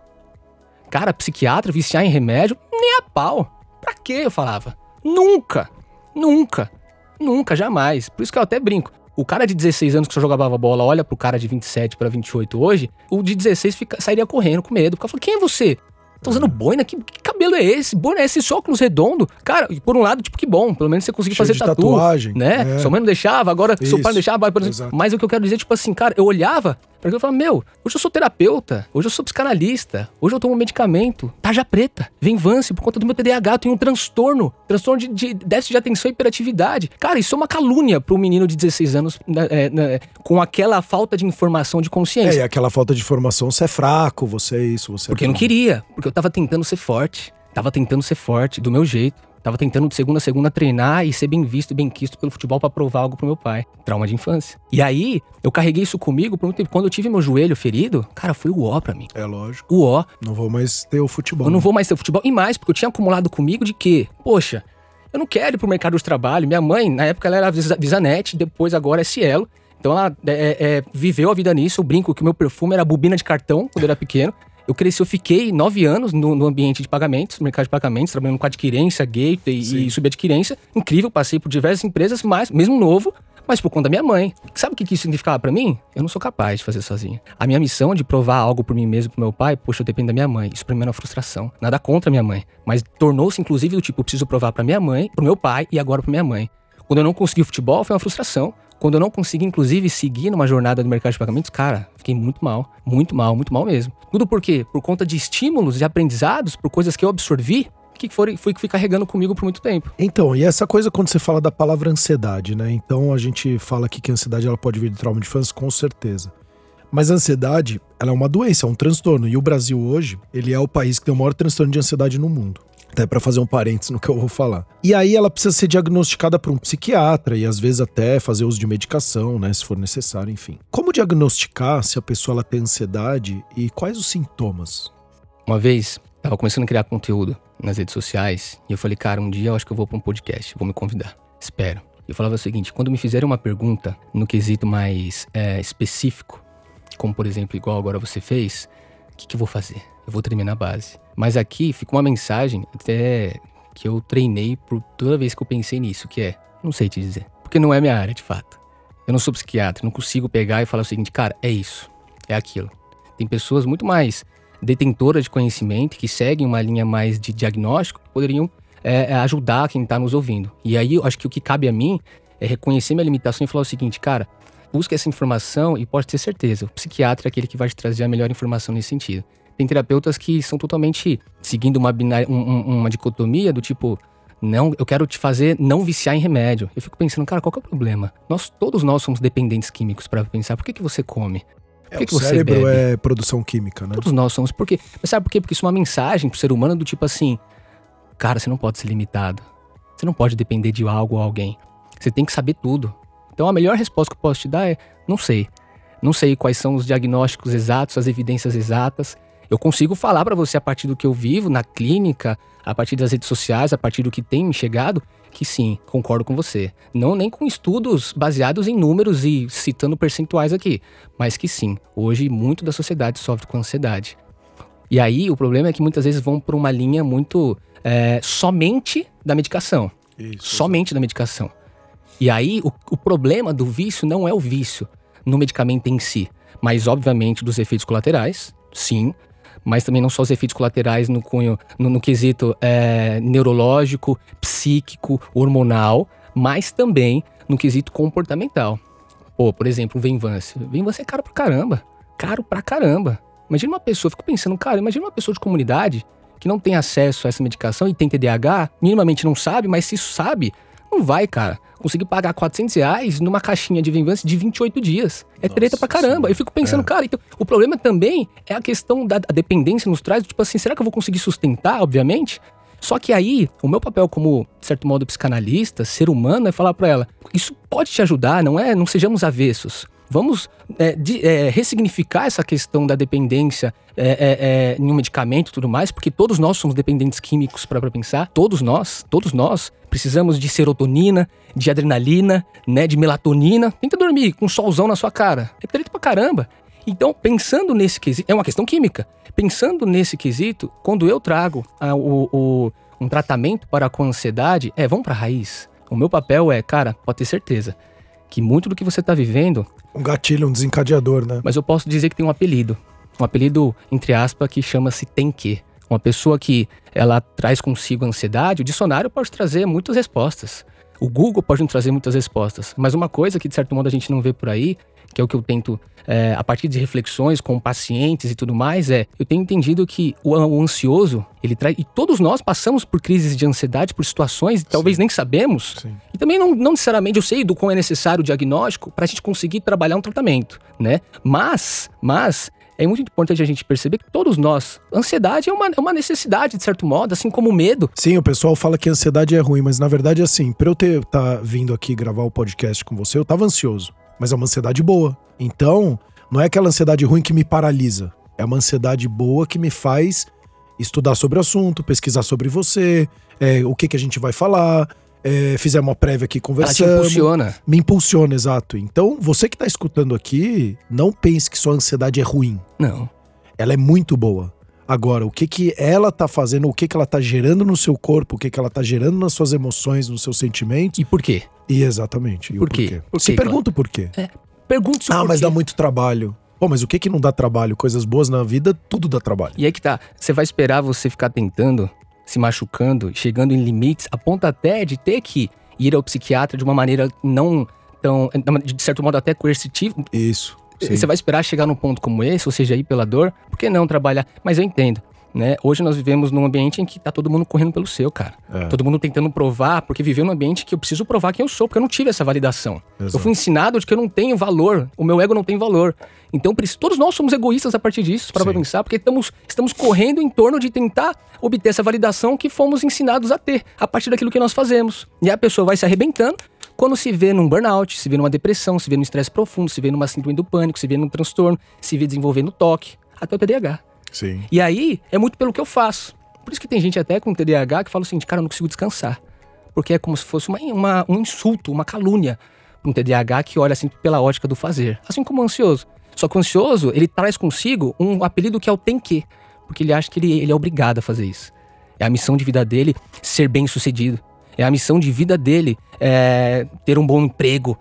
Cara, psiquiatra, viciar em remédio, nem a pau. Pra quê? Eu falava. Nunca. Nunca. Nunca, jamais. Por isso que eu até brinco. O cara de 16 anos que só jogava bola olha pro cara de 27 para 28 hoje, o de 16 fica, sairia correndo com medo. Porque fala, quem é você? Tá usando boina? Que, que, cabelo é esse? Boina é esse? Esse óculos redondo? Cara, por um lado, tipo, que bom. Pelo menos você conseguiu fazer tatu, tatuagem. Né? É. Sua mãe não deixava, agora Isso. seu pai não deixava. Por exemplo. Mas o que eu quero dizer, tipo assim, cara, eu olhava porque eu falava, meu, hoje eu sou terapeuta, hoje eu sou psicanalista, hoje eu tomo medicamento, tarja preta, vem Vance por conta do meu TDAH, eu tenho um transtorno, transtorno de, de déficit de atenção e hiperatividade. Cara, isso é uma calúnia para um menino de 16 anos né, é, né, com aquela falta de informação de consciência. É, e aquela falta de informação, você é fraco, você é isso, você é Porque eu não queria, porque eu tava tentando ser forte, tava tentando ser forte, do meu jeito. Tava tentando de segunda a segunda treinar e ser bem visto e bem quisto pelo futebol para provar algo pro meu pai. Trauma de infância. E aí, eu carreguei isso comigo por muito tempo. Quando eu tive meu joelho ferido, cara, foi o ó pra mim. É lógico. O ó. Não vou mais ter o futebol. Eu não né? vou mais ter o futebol. E mais, porque eu tinha acumulado comigo de quê? Poxa, eu não quero ir pro mercado de trabalho. Minha mãe, na época, ela era Visanet, depois agora é Cielo. Então ela é, é, viveu a vida nisso. Eu brinco que o meu perfume era bobina de cartão quando eu era pequeno. Eu cresci, eu fiquei nove anos no, no, ambiente de pagamentos, no mercado de pagamentos, trabalhando com adquirência, gateway e, e subadquirência. Incrível, passei por diversas empresas, mas mesmo novo, mas por conta da minha mãe. Sabe o que isso significava para mim? Eu não sou capaz de fazer sozinho. A minha missão de provar algo por mim mesmo, pro meu pai, poxa, eu dependo da minha mãe. Isso pra mim era uma frustração. Nada contra a minha mãe. Mas tornou-se, inclusive, do tipo, eu preciso provar para minha mãe, pro meu pai e agora pra minha mãe. Quando eu não consegui o futebol, foi uma frustração. Quando eu não consegui, inclusive, seguir numa jornada do mercado de pagamentos, cara, fiquei muito mal. Muito mal, muito mal mesmo. Tudo por quê? Por conta de estímulos e aprendizados, por coisas que eu absorvi que foi, que fui carregando comigo por muito tempo. Então, e essa coisa quando você fala da palavra ansiedade, né? Então a gente fala aqui que a ansiedade ela pode vir de trauma de infância, com certeza. Mas a ansiedade, ela é uma doença, é um transtorno. E o Brasil hoje, ele é o país que tem o maior transtorno de ansiedade no mundo. Até para fazer um parênteses no que eu vou falar. E aí ela precisa ser diagnosticada por um psiquiatra e às vezes até fazer uso de medicação, né, se for necessário, enfim. Como diagnosticar se a pessoa ela tem ansiedade e quais os sintomas? Uma vez, tava começando a criar conteúdo nas redes sociais e eu falei, cara, um dia eu acho que eu vou para um podcast, vou me convidar. Espero. Eu falava o seguinte: quando me fizerem uma pergunta no quesito mais é, específico, como por exemplo, igual agora você fez, o que, que eu vou fazer? Eu vou terminar a base. Mas aqui fica uma mensagem até que eu treinei por toda vez que eu pensei nisso, que é, não sei te dizer. Porque não é minha área, de fato. Eu não sou psiquiatra, não consigo pegar e falar o seguinte, cara, é isso, é aquilo. Tem pessoas muito mais detentoras de conhecimento que seguem uma linha mais de diagnóstico que poderiam é, é ajudar quem está nos ouvindo. E aí eu acho que o que cabe a mim é reconhecer minha limitação e falar o seguinte, cara, busca essa informação e pode ter certeza, o psiquiatra é aquele que vai te trazer a melhor informação nesse sentido. Tem terapeutas que são totalmente seguindo uma, binária, um, uma dicotomia do tipo, não, eu quero te fazer não viciar em remédio. Eu fico pensando, cara, qual que é o problema? Nós, todos nós somos dependentes químicos para pensar. Por que, que você come? Por que, é, que o você cérebro bebe? é produção química, né? Todos nós somos. Por quê? Mas sabe por quê? Porque isso é uma mensagem pro ser humano do tipo assim, cara, você não pode ser limitado. Você não pode depender de algo ou alguém. Você tem que saber tudo. Então a melhor resposta que eu posso te dar é, não sei. Não sei quais são os diagnósticos exatos, as evidências exatas. Eu consigo falar para você a partir do que eu vivo na clínica, a partir das redes sociais, a partir do que tem me chegado, que sim, concordo com você. Não nem com estudos baseados em números e citando percentuais aqui, mas que sim, hoje muito da sociedade sofre com ansiedade. E aí o problema é que muitas vezes vão por uma linha muito é, somente da medicação. Isso, somente da medicação. E aí o, o problema do vício não é o vício no medicamento em si, mas obviamente dos efeitos colaterais, sim, mas também não só os efeitos colaterais no cunho, no, no quesito é, neurológico, psíquico, hormonal, mas também no quesito comportamental. Pô, por exemplo, Venvance. Venvance é caro pra caramba. Caro pra caramba. Imagina uma pessoa, fico pensando, cara, imagina uma pessoa de comunidade que não tem acesso a essa medicação e tem TDAH, minimamente não sabe, mas se sabe, não vai, cara, conseguir pagar 400 reais numa caixinha de Vingança de 28 dias. É Nossa, treta pra caramba. Sim. Eu fico pensando, é. cara, então, o problema também é a questão da dependência nos traz, tipo assim, será que eu vou conseguir sustentar, obviamente? Só que aí, o meu papel como, de certo modo, psicanalista, ser humano, é falar para ela: isso pode te ajudar, não é? Não sejamos avessos. Vamos é, de, é, ressignificar essa questão da dependência é, é, é em um medicamento e tudo mais, porque todos nós somos dependentes químicos para pensar. Todos nós, todos nós precisamos de serotonina, de adrenalina, né, de melatonina. Tenta dormir com um solzão na sua cara. É preto pra caramba. Então, pensando nesse quesito, é uma questão química. Pensando nesse quesito, quando eu trago a, o, o, um tratamento para com ansiedade, é, vamos pra raiz. O meu papel é, cara, pode ter certeza que muito do que você está vivendo. Um gatilho, um desencadeador, né? Mas eu posso dizer que tem um apelido. Um apelido, entre aspas, que chama-se tem que. Uma pessoa que ela traz consigo ansiedade, o dicionário pode trazer muitas respostas. O Google pode trazer muitas respostas. Mas uma coisa que, de certo modo, a gente não vê por aí que é o que eu tento, é, a partir de reflexões com pacientes e tudo mais, é eu tenho entendido que o, o ansioso, ele traz. E todos nós passamos por crises de ansiedade, por situações, Sim. talvez nem sabemos. Sim. E também não, não necessariamente eu sei do quão é necessário o diagnóstico para a gente conseguir trabalhar um tratamento, né? Mas, mas é muito importante a gente perceber que todos nós, ansiedade é uma, é uma necessidade, de certo modo, assim como o medo. Sim, o pessoal fala que a ansiedade é ruim, mas na verdade, assim, pra eu ter tá vindo aqui gravar o podcast com você, eu tava ansioso mas é uma ansiedade boa. Então, não é aquela ansiedade ruim que me paralisa. É uma ansiedade boa que me faz estudar sobre o assunto, pesquisar sobre você, é, o que, que a gente vai falar. É, fizer uma prévia aqui conversando. Ela te impulsiona. Me impulsiona, exato. Então, você que está escutando aqui, não pense que sua ansiedade é ruim. Não. Ela é muito boa. Agora, o que que ela tá fazendo, o que que ela tá gerando no seu corpo, o que que ela tá gerando nas suas emoções, nos seus sentimentos. E por quê? E exatamente. E por, quê? Porquê? Por Se pergunta por quê. É, pergunte Ah, mas dá muito trabalho. Pô, mas o que que não dá trabalho? Coisas boas na vida, tudo dá trabalho. E aí que tá. Você vai esperar você ficar tentando, se machucando, chegando em limites, a ponto até de ter que ir ao psiquiatra de uma maneira não tão, de certo modo até coercitiva. Isso. Sim. Você vai esperar chegar num ponto como esse, ou seja, ir pela dor? Por que não trabalhar? Mas eu entendo. né? Hoje nós vivemos num ambiente em que tá todo mundo correndo pelo seu, cara. É. Todo mundo tentando provar, porque viveu num ambiente que eu preciso provar quem eu sou, porque eu não tive essa validação. Exato. Eu fui ensinado de que eu não tenho valor, o meu ego não tem valor. Então, todos nós somos egoístas a partir disso, para pensar, porque estamos, estamos correndo em torno de tentar obter essa validação que fomos ensinados a ter, a partir daquilo que nós fazemos. E a pessoa vai se arrebentando quando se vê num burnout, se vê numa depressão, se vê num estresse profundo, se vê numa síndrome do pânico, se vê num transtorno, se vê desenvolvendo toque, até o TDAH. Sim. E aí é muito pelo que eu faço. Por isso que tem gente até com TDAH que fala assim, cara, eu não consigo descansar. Porque é como se fosse uma, uma um insulto, uma calúnia para um TDAH que olha assim pela ótica do fazer. Assim como o ansioso. Só que o ansioso, ele traz consigo um apelido que é o tem que. Porque ele acha que ele, ele é obrigado a fazer isso. É a missão de vida dele ser bem sucedido. É a missão de vida dele é, ter um bom emprego,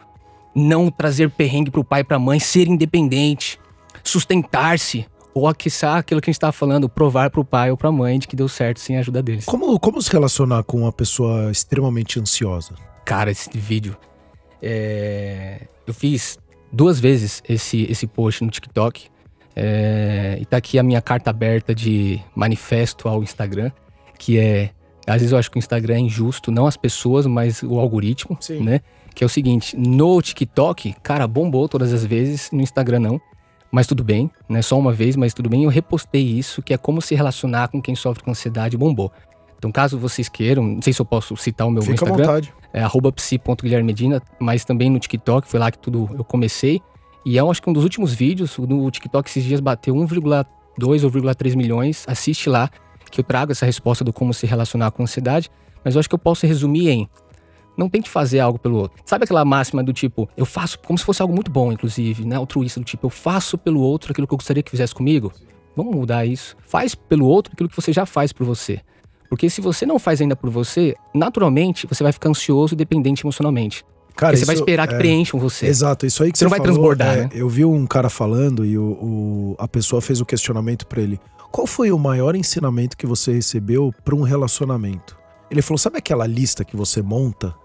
não trazer perrengue para o pai e para a mãe, ser independente, sustentar-se, ou aqueçar aquilo que a gente estava falando, provar para o pai ou para a mãe de que deu certo sem a ajuda deles. Como, como se relacionar com uma pessoa extremamente ansiosa? Cara, esse vídeo. É... Eu fiz duas vezes esse, esse post no TikTok. É... E tá aqui a minha carta aberta de manifesto ao Instagram, que é. Às vezes eu acho que o Instagram é injusto, não as pessoas, mas o algoritmo, Sim. né? Que é o seguinte: no TikTok, cara, bombou todas as vezes, no Instagram não mas tudo bem, né? Só uma vez, mas tudo bem. Eu repostei isso, que é como se relacionar com quem sofre com ansiedade bombou. Então, caso vocês queiram, não sei se eu posso citar o meu Fica Instagram. À vontade. É psi.guilhermedina, mas também no TikTok, foi lá que tudo eu comecei. E é, acho que um dos últimos vídeos, no TikTok esses dias bateu 1,2 ou 1,3 milhões. Assiste lá, que eu trago essa resposta do como se relacionar com ansiedade. Mas eu acho que eu posso resumir em não tente fazer algo pelo outro. Sabe aquela máxima do tipo, eu faço como se fosse algo muito bom, inclusive, né? Altruísta, do tipo, eu faço pelo outro aquilo que eu gostaria que fizesse comigo? Vamos mudar isso. Faz pelo outro aquilo que você já faz por você. Porque se você não faz ainda por você, naturalmente você vai ficar ansioso e dependente emocionalmente. Cara, você vai esperar que é, preencham você. Exato, isso aí que você, você não vai transbordar, é, né? Eu vi um cara falando e o, o a pessoa fez o questionamento para ele. Qual foi o maior ensinamento que você recebeu para um relacionamento? Ele falou: sabe aquela lista que você monta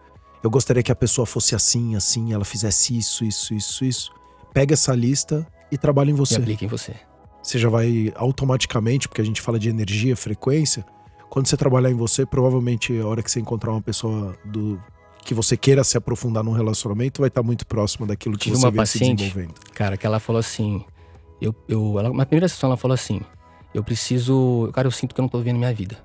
eu gostaria que a pessoa fosse assim, assim, ela fizesse isso, isso, isso, isso. Pega essa lista e trabalha em você. E aplica em você. Você já vai automaticamente, porque a gente fala de energia, frequência. Quando você trabalhar em você, provavelmente a hora que você encontrar uma pessoa do que você queira se aprofundar num relacionamento, vai estar muito próximo daquilo que Tive você uma vem paciente, se desenvolvendo. Cara, que ela falou assim, eu, eu, ela, na primeira sessão ela falou assim, eu preciso, cara, eu sinto que eu não tô vivendo minha vida.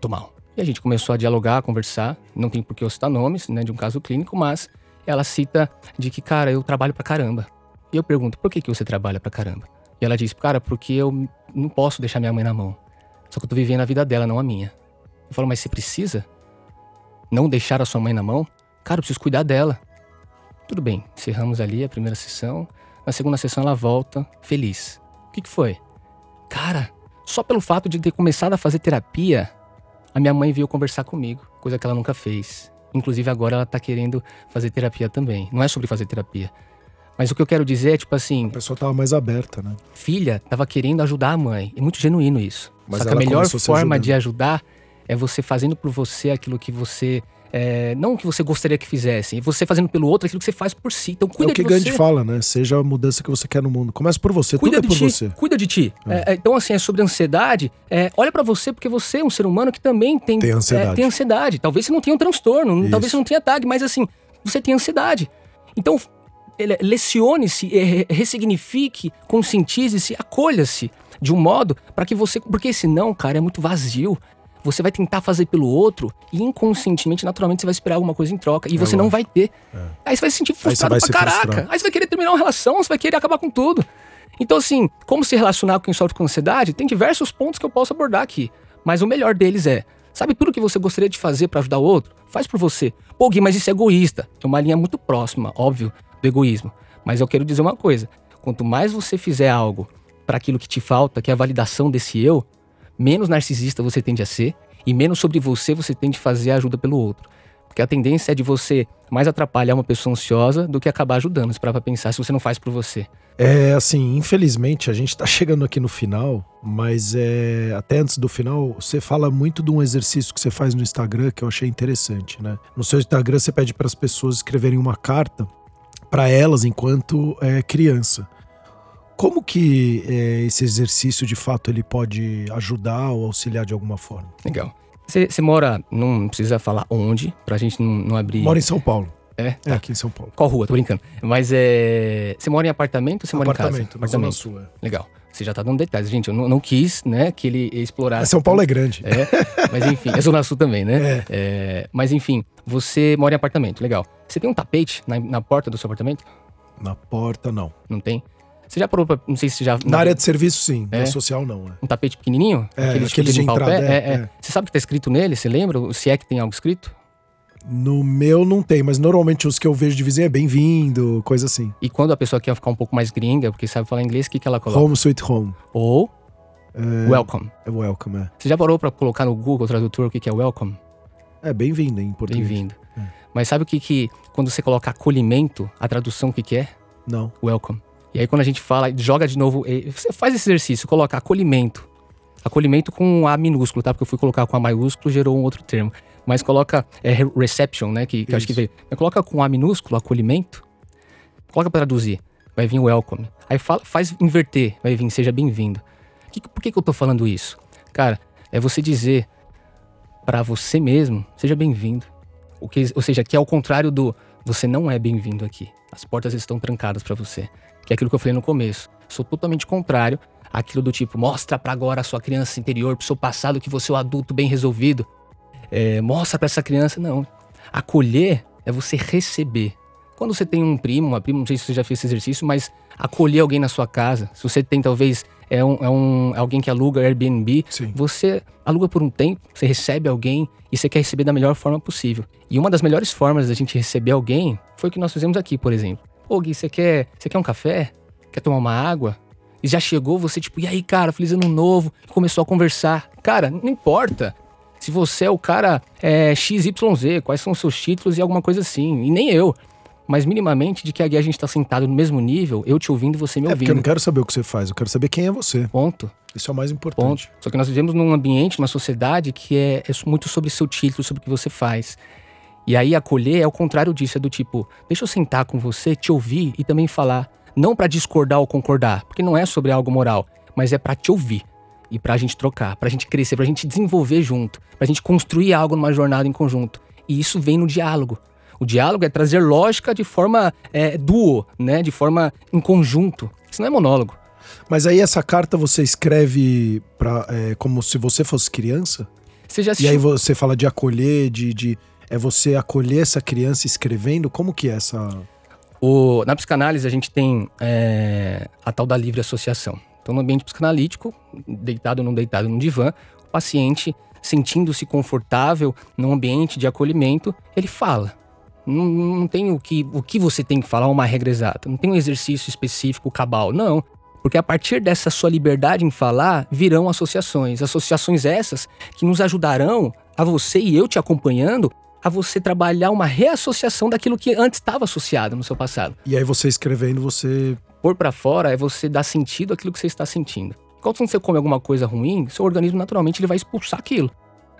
Tô mal. E a gente começou a dialogar, a conversar. Não tem por que eu citar nomes, né, de um caso clínico, mas ela cita de que, cara, eu trabalho pra caramba. E eu pergunto, por que, que você trabalha pra caramba? E ela diz, cara, porque eu não posso deixar minha mãe na mão. Só que eu tô vivendo a vida dela, não a minha. Eu falo, mas você precisa não deixar a sua mãe na mão? Cara, eu preciso cuidar dela. Tudo bem, encerramos ali a primeira sessão. Na segunda sessão ela volta feliz. O que, que foi? Cara, só pelo fato de ter começado a fazer terapia, a minha mãe veio conversar comigo, coisa que ela nunca fez. Inclusive agora ela tá querendo fazer terapia também. Não é sobre fazer terapia. Mas o que eu quero dizer é, tipo assim. A pessoa tava mais aberta, né? Filha tava querendo ajudar a mãe. É muito genuíno isso. Mas Só que a melhor forma de ajudar é você fazendo por você aquilo que você é, não o que você gostaria que fizessem, você fazendo pelo outro aquilo que você faz por si. Então cuida é o que de Gandhi fala, né? Seja a mudança que você quer no mundo. Começa por você, cuida tudo é por ti, você. Cuida de ti. É. É, então, assim, é sobre ansiedade. É, olha para você, porque você é um ser humano que também tem, tem ansiedade. tem ansiedade. Talvez você não tenha um transtorno, Isso. talvez você não tenha tag, mas assim, você tem ansiedade. Então, lecione-se, ressignifique, conscientize-se, acolha-se de um modo para que você. Porque senão, cara, é muito vazio você vai tentar fazer pelo outro e inconscientemente, naturalmente, você vai esperar alguma coisa em troca. E é você não vai ter. É. Aí você vai se sentir frustrado pra caraca. Frustrar. Aí você vai querer terminar uma relação, você vai querer acabar com tudo. Então, assim, como se relacionar com quem sofre com ansiedade, tem diversos pontos que eu posso abordar aqui. Mas o melhor deles é, sabe tudo que você gostaria de fazer para ajudar o outro? Faz por você. Pô, Gui, mas isso é egoísta. É uma linha muito próxima, óbvio, do egoísmo. Mas eu quero dizer uma coisa. Quanto mais você fizer algo para aquilo que te falta, que é a validação desse eu, menos narcisista você tende a ser e menos sobre você você tende a fazer a ajuda pelo outro. Porque a tendência é de você mais atrapalhar uma pessoa ansiosa do que acabar ajudando. Se para pensar se você não faz por você. É assim, infelizmente a gente tá chegando aqui no final, mas é até antes do final, você fala muito de um exercício que você faz no Instagram que eu achei interessante, né? No seu Instagram você pede para as pessoas escreverem uma carta para elas enquanto é, criança Como que é, esse exercício, de fato, ele pode ajudar ou auxiliar de alguma forma? Legal. Você mora, não precisa falar onde, pra gente não, não abrir. Mora em São Paulo. É? É aqui em São Paulo. Qual rua? Tô brincando. Mas é. Você mora em apartamento ou você mora em casa? Apartamento, na Zona Sul. é. Legal. Você já tá dando detalhes. Gente, eu não, não quis, né, que ele explorasse. Mas São Paulo é grande. É, mas enfim, é Zona Sul também, né? É. É, mas enfim, você mora em apartamento, legal. Você tem um tapete na, na porta do seu apartamento? Na porta, não. Não tem? Você já parou pra. Não sei se já. Na área de serviço, sim. É. Na social, não. né? Um tapete pequenininho? É, tipo aqueles de o entrada, pé? é, é. Você sabe o que tá escrito nele? Você lembra? Se é que tem algo escrito? No meu não tem, mas normalmente os que eu vejo de vizinho é bem-vindo, coisa assim. E quando a pessoa quer ficar um pouco mais gringa, porque sabe falar inglês, o que, que ela coloca? Home sweet home. Ou É, welcome. é welcome, é. Você já parou pra colocar no Google Tradutor o que, que é welcome? É bem-vindo em português. Bem-vindo. É. Mas sabe o que que, quando você coloca acolhimento, a tradução o que que é? Não. Welcome. E aí quando a gente fala, joga de novo, você faz esse exercício, coloca acolhimento. Acolhimento com A minúsculo, tá? Porque eu fui colocar com A maiúsculo, gerou um outro termo. Mas coloca é, re- reception, né? Que, que eu acho que veio. Mas coloca com A minúsculo, acolhimento. Coloca pra traduzir. Vai vir welcome. Aí fala, faz inverter, vai vir seja bem-vindo. Por que, que eu tô falando isso? Cara, é você dizer pra você mesmo, seja bem-vindo. O que, ou seja, que é o contrário do você não é bem-vindo aqui. As portas estão trancadas pra você. Que é aquilo que eu falei no começo. Sou totalmente contrário àquilo do tipo, mostra pra agora a sua criança interior, pro seu passado que você é o adulto bem resolvido. É, mostra pra essa criança. Não. Acolher é você receber. Quando você tem um primo, uma prima, não sei se você já fez esse exercício, mas acolher alguém na sua casa. Se você tem, talvez, é, um, é um, alguém que aluga Airbnb, Sim. você aluga por um tempo, você recebe alguém e você quer receber da melhor forma possível. E uma das melhores formas da gente receber alguém foi o que nós fizemos aqui, por exemplo. Ô Gui, você quer, você quer um café? Quer tomar uma água? E já chegou você, tipo, e aí, cara, feliz ano novo. Começou a conversar. Cara, não importa se você é o cara é, XYZ, quais são os seus títulos e alguma coisa assim. E nem eu. Mas minimamente de que aqui a gente tá sentado no mesmo nível, eu te ouvindo e você me É porque eu ouvindo. não quero saber o que você faz, eu quero saber quem é você. Ponto. Isso é o mais Ponto. importante. Só que nós vivemos num ambiente, numa sociedade que é, é muito sobre seu título, sobre o que você faz. E aí acolher é o contrário disso, é do tipo, deixa eu sentar com você, te ouvir e também falar. Não pra discordar ou concordar, porque não é sobre algo moral, mas é pra te ouvir. E pra gente trocar, pra gente crescer, pra gente desenvolver junto, pra gente construir algo numa jornada em conjunto. E isso vem no diálogo. O diálogo é trazer lógica de forma é, duo, né? De forma em conjunto. Isso não é monólogo. Mas aí essa carta você escreve pra, é, como se você fosse criança? Você já E assistiu aí você fala de acolher, de, de. É você acolher essa criança escrevendo? Como que é essa. O- na psicanálise, a gente tem é, a tal da livre associação. Então, no ambiente psicanalítico, deitado ou não deitado no divã, o paciente, sentindo-se confortável num ambiente de acolhimento, ele fala. Não, não tem o que, o que você tem que falar, uma regra exata. Não tem um exercício específico cabal, não. Porque a partir dessa sua liberdade em falar, virão associações. Associações essas que nos ajudarão a você e eu te acompanhando a você trabalhar uma reassociação daquilo que antes estava associado no seu passado. E aí você escrevendo, você. Pôr pra fora é você dar sentido àquilo que você está sentindo. Quando você come alguma coisa ruim, seu organismo naturalmente ele vai expulsar aquilo.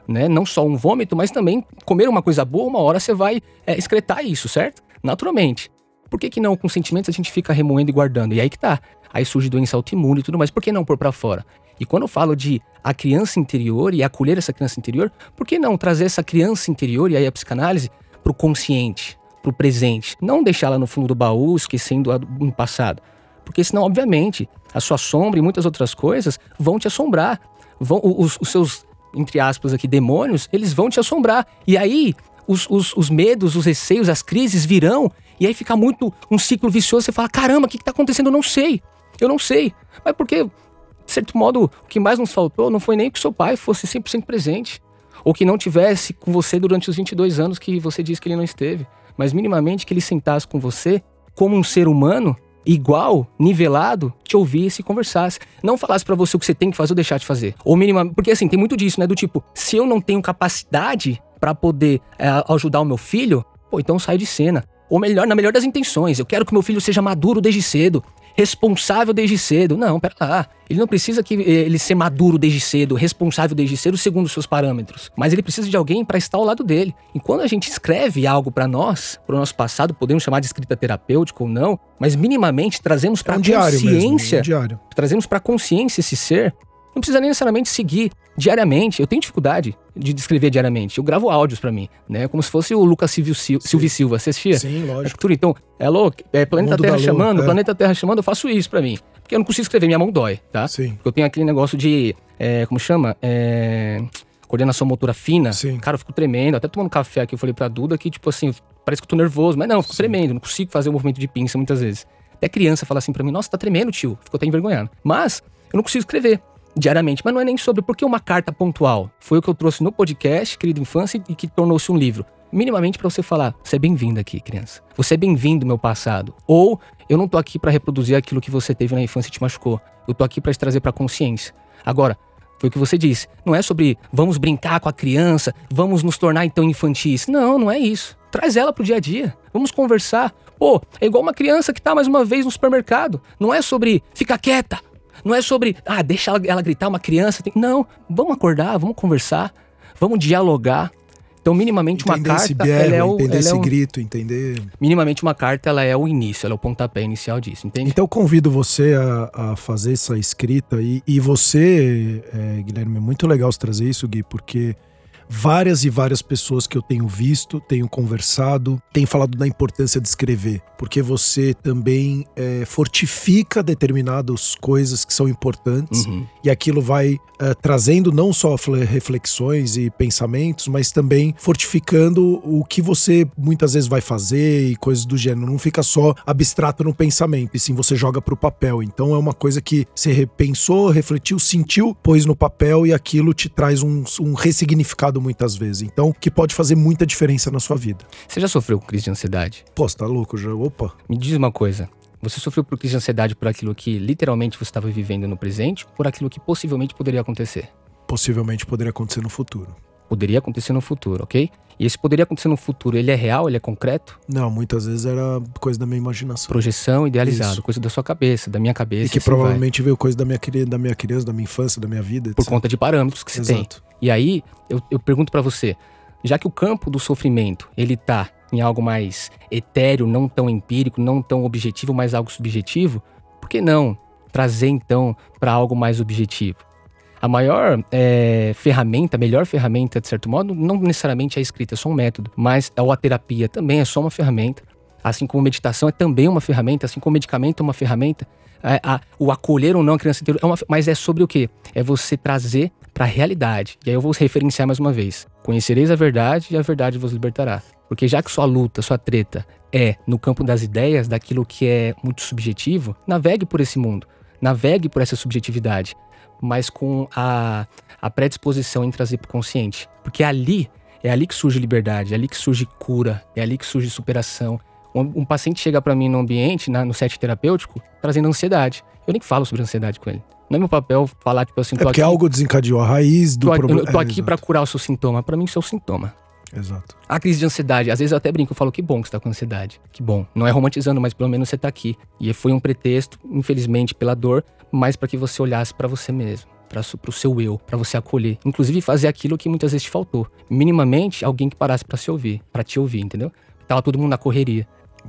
Né? Não só um vômito, mas também comer uma coisa boa, uma hora você vai é, excretar isso, certo? Naturalmente. Por que, que não com sentimentos a gente fica remoendo e guardando? E aí que tá. Aí surge doença autoimune e tudo mais. Por que não pôr pra fora? E quando eu falo de a criança interior e acolher essa criança interior, por que não trazer essa criança interior e aí a psicanálise pro consciente, pro presente? Não deixá-la no fundo do baú, esquecendo no passado. Porque senão, obviamente, a sua sombra e muitas outras coisas vão te assombrar. Vão, os, os seus, entre aspas aqui, demônios, eles vão te assombrar. E aí, os, os, os medos, os receios, as crises virão. E aí fica muito um ciclo vicioso. Você fala, caramba, o que, que tá acontecendo? Eu não sei. Eu não sei. Mas porque, de certo modo, o que mais nos faltou não foi nem que seu pai fosse 100% presente. Ou que não tivesse com você durante os 22 anos que você disse que ele não esteve. Mas minimamente que ele sentasse com você como um ser humano igual, nivelado, te ouvisse e conversasse. Não falasse pra você o que você tem que fazer ou deixar de fazer. Ou minimamente, porque assim, tem muito disso, né, do tipo, se eu não tenho capacidade pra poder é, ajudar o meu filho, pô, então sai de cena. Ou melhor, na melhor das intenções, eu quero que meu filho seja maduro desde cedo. Responsável desde cedo. Não, pera lá. Ele não precisa que eh, ele ser maduro desde cedo, responsável desde cedo, segundo os seus parâmetros. Mas ele precisa de alguém para estar ao lado dele. E quando a gente escreve algo para nós, para o nosso passado, podemos chamar de escrita terapêutica ou não, mas minimamente trazemos para É um a diário mesmo, consciência, um diário. trazemos para a consciência esse ser. Não precisa nem necessariamente seguir diariamente. Eu tenho dificuldade de descrever diariamente. Eu gravo áudios para mim, né? Como se fosse o Lucas Silvio, Sil Silvio Silva. Você assistia? Sim, lógico. Tudo. Então, é louco, é Planeta Terra Lua, chamando, é. Planeta Terra chamando, eu faço isso pra mim. Porque eu não consigo escrever, minha mão dói, tá? Sim. Porque eu tenho aquele negócio de, é, como chama? É, coordenação motora fina. Sim. Cara, eu fico tremendo. Até tomando café aqui, eu falei pra Duda que, tipo assim, parece que eu tô nervoso. Mas não, eu fico Sim. tremendo, não consigo fazer o movimento de pinça muitas vezes. Até criança fala assim pra mim, nossa, tá tremendo, tio. Ficou até envergonhado. Mas, eu não consigo escrever diariamente. Mas não é nem sobre por que uma carta pontual. Foi o que eu trouxe no podcast, querido infância, e que tornou-se um livro. Minimamente pra você falar, você é bem-vindo aqui, criança. Você é bem-vindo, meu passado. Ou eu não tô aqui pra reproduzir aquilo que você teve na infância e te machucou. Eu tô aqui pra te trazer pra consciência. Agora, foi o que você disse. Não é sobre vamos brincar com a criança, vamos nos tornar então infantis. Não, não é isso. Traz ela pro dia a dia. Vamos conversar. Pô, é igual uma criança que tá mais uma vez no supermercado. Não é sobre fica quieta. Não é sobre, ah, deixa ela, ela gritar, uma criança. Tem... Não, vamos acordar, vamos conversar, vamos dialogar. Então, minimamente uma Entender carta, esse ela é o, entender ela esse é o- grito, entender. minimamente uma carta, ela é o início, ela é o pontapé inicial disso, entende? Então eu convido você a, a fazer essa escrita e, e você, é, Guilherme, é muito legal você trazer isso, Gui, porque várias e várias pessoas que eu tenho visto, tenho conversado, têm falado da importância de escrever, porque você também é, fortifica determinadas coisas que são importantes Uhum. e aquilo vai eh, trazendo não só fle- reflexões e pensamentos, mas também fortificando o que você muitas vezes vai fazer e coisas do gênero. Não fica só abstrato no pensamento, e sim você joga pro papel. Então é uma coisa que você repensou, refletiu, sentiu, pôs no papel e aquilo te traz um, um ressignificado muitas vezes. Então, que pode fazer muita diferença na sua vida. Você já sofreu com crise de ansiedade? Pô, você tá louco já? Opa. Me diz uma coisa. Você sofreu por crise de ansiedade por aquilo que literalmente você estava vivendo no presente ou por aquilo que possivelmente poderia acontecer? Possivelmente poderia acontecer no futuro. Poderia acontecer no futuro, ok? E esse poderia acontecer no futuro, ele é real, ele é concreto? Não, muitas vezes era coisa da minha imaginação. Projeção, idealizado, Isso. coisa da sua cabeça, da minha cabeça. E que assim vai. provavelmente veio coisa da minha, da minha criança, da minha infância, da minha vida. Por etc. conta de parâmetros que você tem. E aí, eu, eu pergunto pra você, já que o campo do sofrimento, ele tá em algo mais etéreo, não tão empírico, não tão objetivo, mas algo subjetivo, por que não trazer então pra algo mais objetivo? A maior é, ferramenta, a melhor ferramenta, de certo modo, não necessariamente é a escrita, é só um método, mas a terapia também é só uma ferramenta. Assim como meditação é também uma ferramenta, assim como medicamento é uma ferramenta, é, a- o acolher ou não a criança interior é uma, mas é sobre o quê? É você trazer para a realidade. E aí eu vou referenciar mais uma vez. Conhecereis a verdade e a verdade vos libertará. Porque já que sua luta, sua treta é no campo das ideias, daquilo que é muito subjetivo, navegue por esse mundo. Navegue por essa subjetividade, mas com a, a predisposição em trazer para o consciente. Porque ali, é ali que surge liberdade, é ali que surge cura, é ali que surge superação. Um, um paciente chega para mim no ambiente, na- no set terapêutico, trazendo ansiedade. Eu nem falo sobre ansiedade com ele. Não é meu papel falar, tipo assim, É porque aqui, algo desencadeou a raiz do tô, problema. eu tô É, aqui exato, para curar o seu sintoma. Para mim, isso é o sintoma. Exato. A crise de ansiedade, às vezes eu até brinco, eu falo que bom que você tá com ansiedade. Que bom. Não é romantizando, mas pelo menos você tá aqui. E foi um pretexto, infelizmente, pela dor, mas para que você olhasse para você mesmo, para pro seu eu, para você acolher, inclusive fazer aquilo que muitas vezes te faltou. Minimamente alguém que parasse para se ouvir, para te ouvir, entendeu? Tava todo mundo na correria.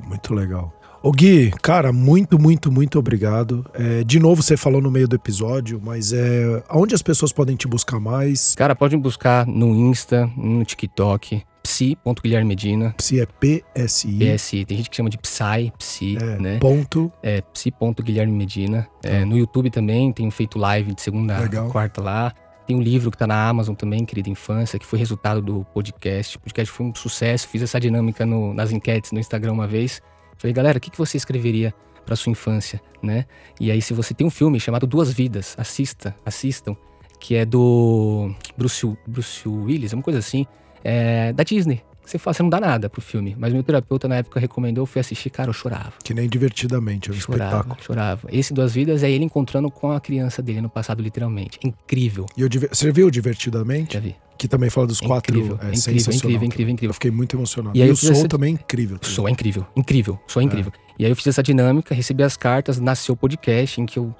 Muito legal. Ô Gui, cara, muito, muito, muito obrigado. É, de novo, você falou no meio do episódio, mas é aonde as pessoas podem te buscar mais? Cara, pode me buscar no Insta, no TikTok, psi.guilhermedina, Psi é PSI. PSI. Tem gente que chama de Psy, Psi, É, né? Ponto. É psi.guilherme Medina. É, no YouTube também, tenho feito live de segunda a quarta lá. Tem um livro que tá na Amazon também, Querida Infância, que foi resultado do podcast. O podcast foi um sucesso. Fiz essa dinâmica no- nas enquetes no Instagram uma vez. Falei, galera, o que, que você escreveria pra sua infância, né? E aí, se você tem um filme chamado Duas Vidas, assista, assistam, que é do Bruce, Bruce Willis, uma coisa assim, é, da Disney. Você fala, você não dá nada pro filme. Mas meu terapeuta na época recomendou, eu fui assistir, cara, eu chorava. Que nem divertidamente, é um Chorava, espetáculo. chorava. Esse Duas Vidas é ele encontrando com a criança dele no passado, literalmente. É incrível. E eu, você viu Divertidamente? Já vi. Que também fala dos É quatro. incrível, é é incrível, incrível, incrível, incrível. Eu fiquei muito emocionado. E E, aí o eu fiz som essa- também é incrível. O som é incrível, incrível, o som é incrível. E aí eu fiz essa dinâmica, recebi as cartas, nasceu o podcast em que eu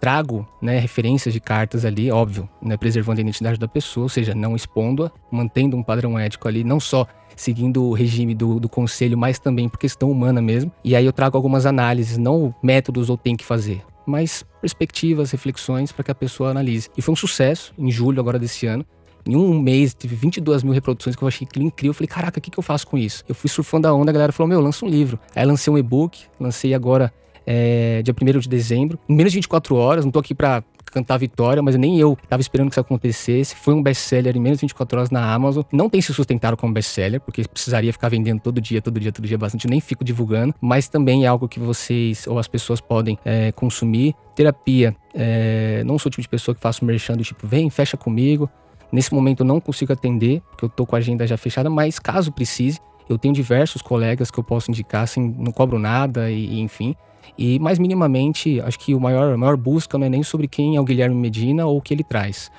trago né, referências de cartas ali, óbvio, né, preservando a identidade da pessoa, ou seja, não expondo-a, mantendo um padrão ético ali, não só seguindo o regime do, do conselho, mas também por questão humana mesmo. E aí eu trago algumas análises, não métodos ou tem que fazer, mas perspectivas, reflexões para que a pessoa analise. E foi um sucesso em julho agora desse ano. Em um mês, tive 22 mil reproduções que eu achei incrível. Eu falei, caraca, o que, que eu faço com isso? Eu fui surfando a onda, a galera falou, meu, lança um livro. Aí lancei um e-book, lancei agora é, dia 1 de dezembro. Em menos de 24 horas, não tô aqui pra cantar vitória, mas nem eu tava esperando que isso acontecesse. Foi um best-seller em menos de 24 horas na Amazon. Não tem se sustentado como best-seller, porque precisaria ficar vendendo todo dia, todo dia, todo dia bastante. Eu nem fico divulgando, mas também é algo que vocês ou as pessoas podem é, consumir. Terapia, é, não sou o tipo de pessoa que faço merchan do tipo, vem, fecha comigo. Nesse momento eu não consigo atender, porque eu tô com a agenda já fechada, mas caso precise, eu tenho diversos colegas que eu posso indicar, assim, não cobro nada e, e enfim. E mais minimamente, acho que o maior, a maior busca não é nem sobre quem é o Guilherme Medina ou o que ele traz,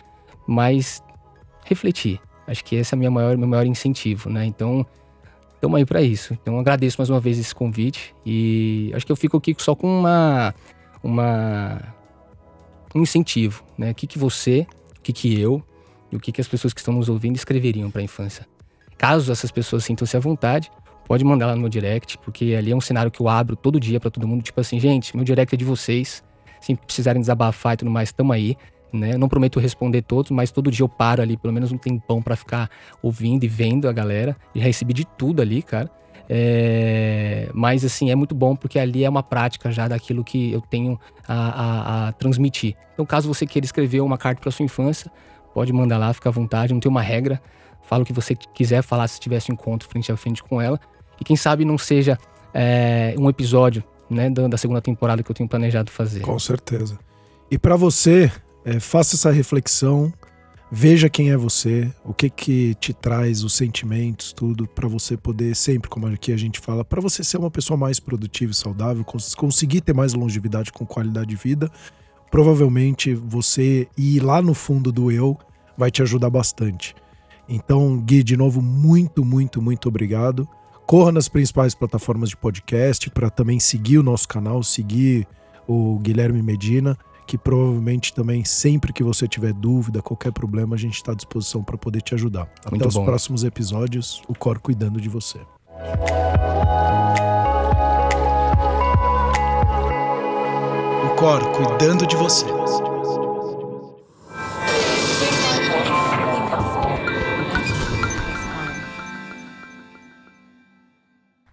mas refletir. Acho que esse é o meu maior, meu maior incentivo, né? Então, estamos aí para isso. Então, agradeço mais uma vez esse convite e acho que eu fico aqui só com uma, uma um incentivo, né? O que, que você, o que, que eu e o que, que as pessoas que estão nos ouvindo escreveriam para a infância. Caso essas pessoas sintam-se à vontade, pode mandar lá no meu direct, porque ali é um cenário que eu abro todo dia para todo mundo, tipo assim, gente, meu direct é de vocês. Se precisarem desabafar e tudo mais, estamos aí. Né? Não prometo responder todos, mas todo dia eu paro ali, pelo menos um tempão para ficar ouvindo e vendo a galera. Já recebi de tudo ali, cara. É... Mas assim, é muito bom porque ali é uma prática já daquilo que eu tenho a, a, a transmitir. Então, caso você queira escrever uma carta para sua infância, pode mandar lá, fica à vontade, não tem uma regra. Fala o que você quiser falar se tivesse um encontro frente a frente com ela. E quem sabe não seja é, um episódio né, da, da, segunda temporada que eu tenho planejado fazer. Com certeza. E para você, é, faça essa reflexão, veja quem é você, o que que te traz os sentimentos, tudo, para você poder sempre, como aqui a gente fala, para você ser uma pessoa mais produtiva e saudável, cons conseguir ter mais longevidade com qualidade de vida. Provavelmente você ir lá no fundo do eu vai te ajudar bastante. Então, Gui, de novo, muito, muito, muito obrigado. Corra nas principais plataformas de podcast para também seguir o nosso canal, seguir o Guilherme Medina, que provavelmente também, sempre que você tiver dúvida, qualquer problema, a gente está à disposição para poder te ajudar. Até Muito os bom. próximos episódios, o Cor cuidando de você. O Cor cuidando de você.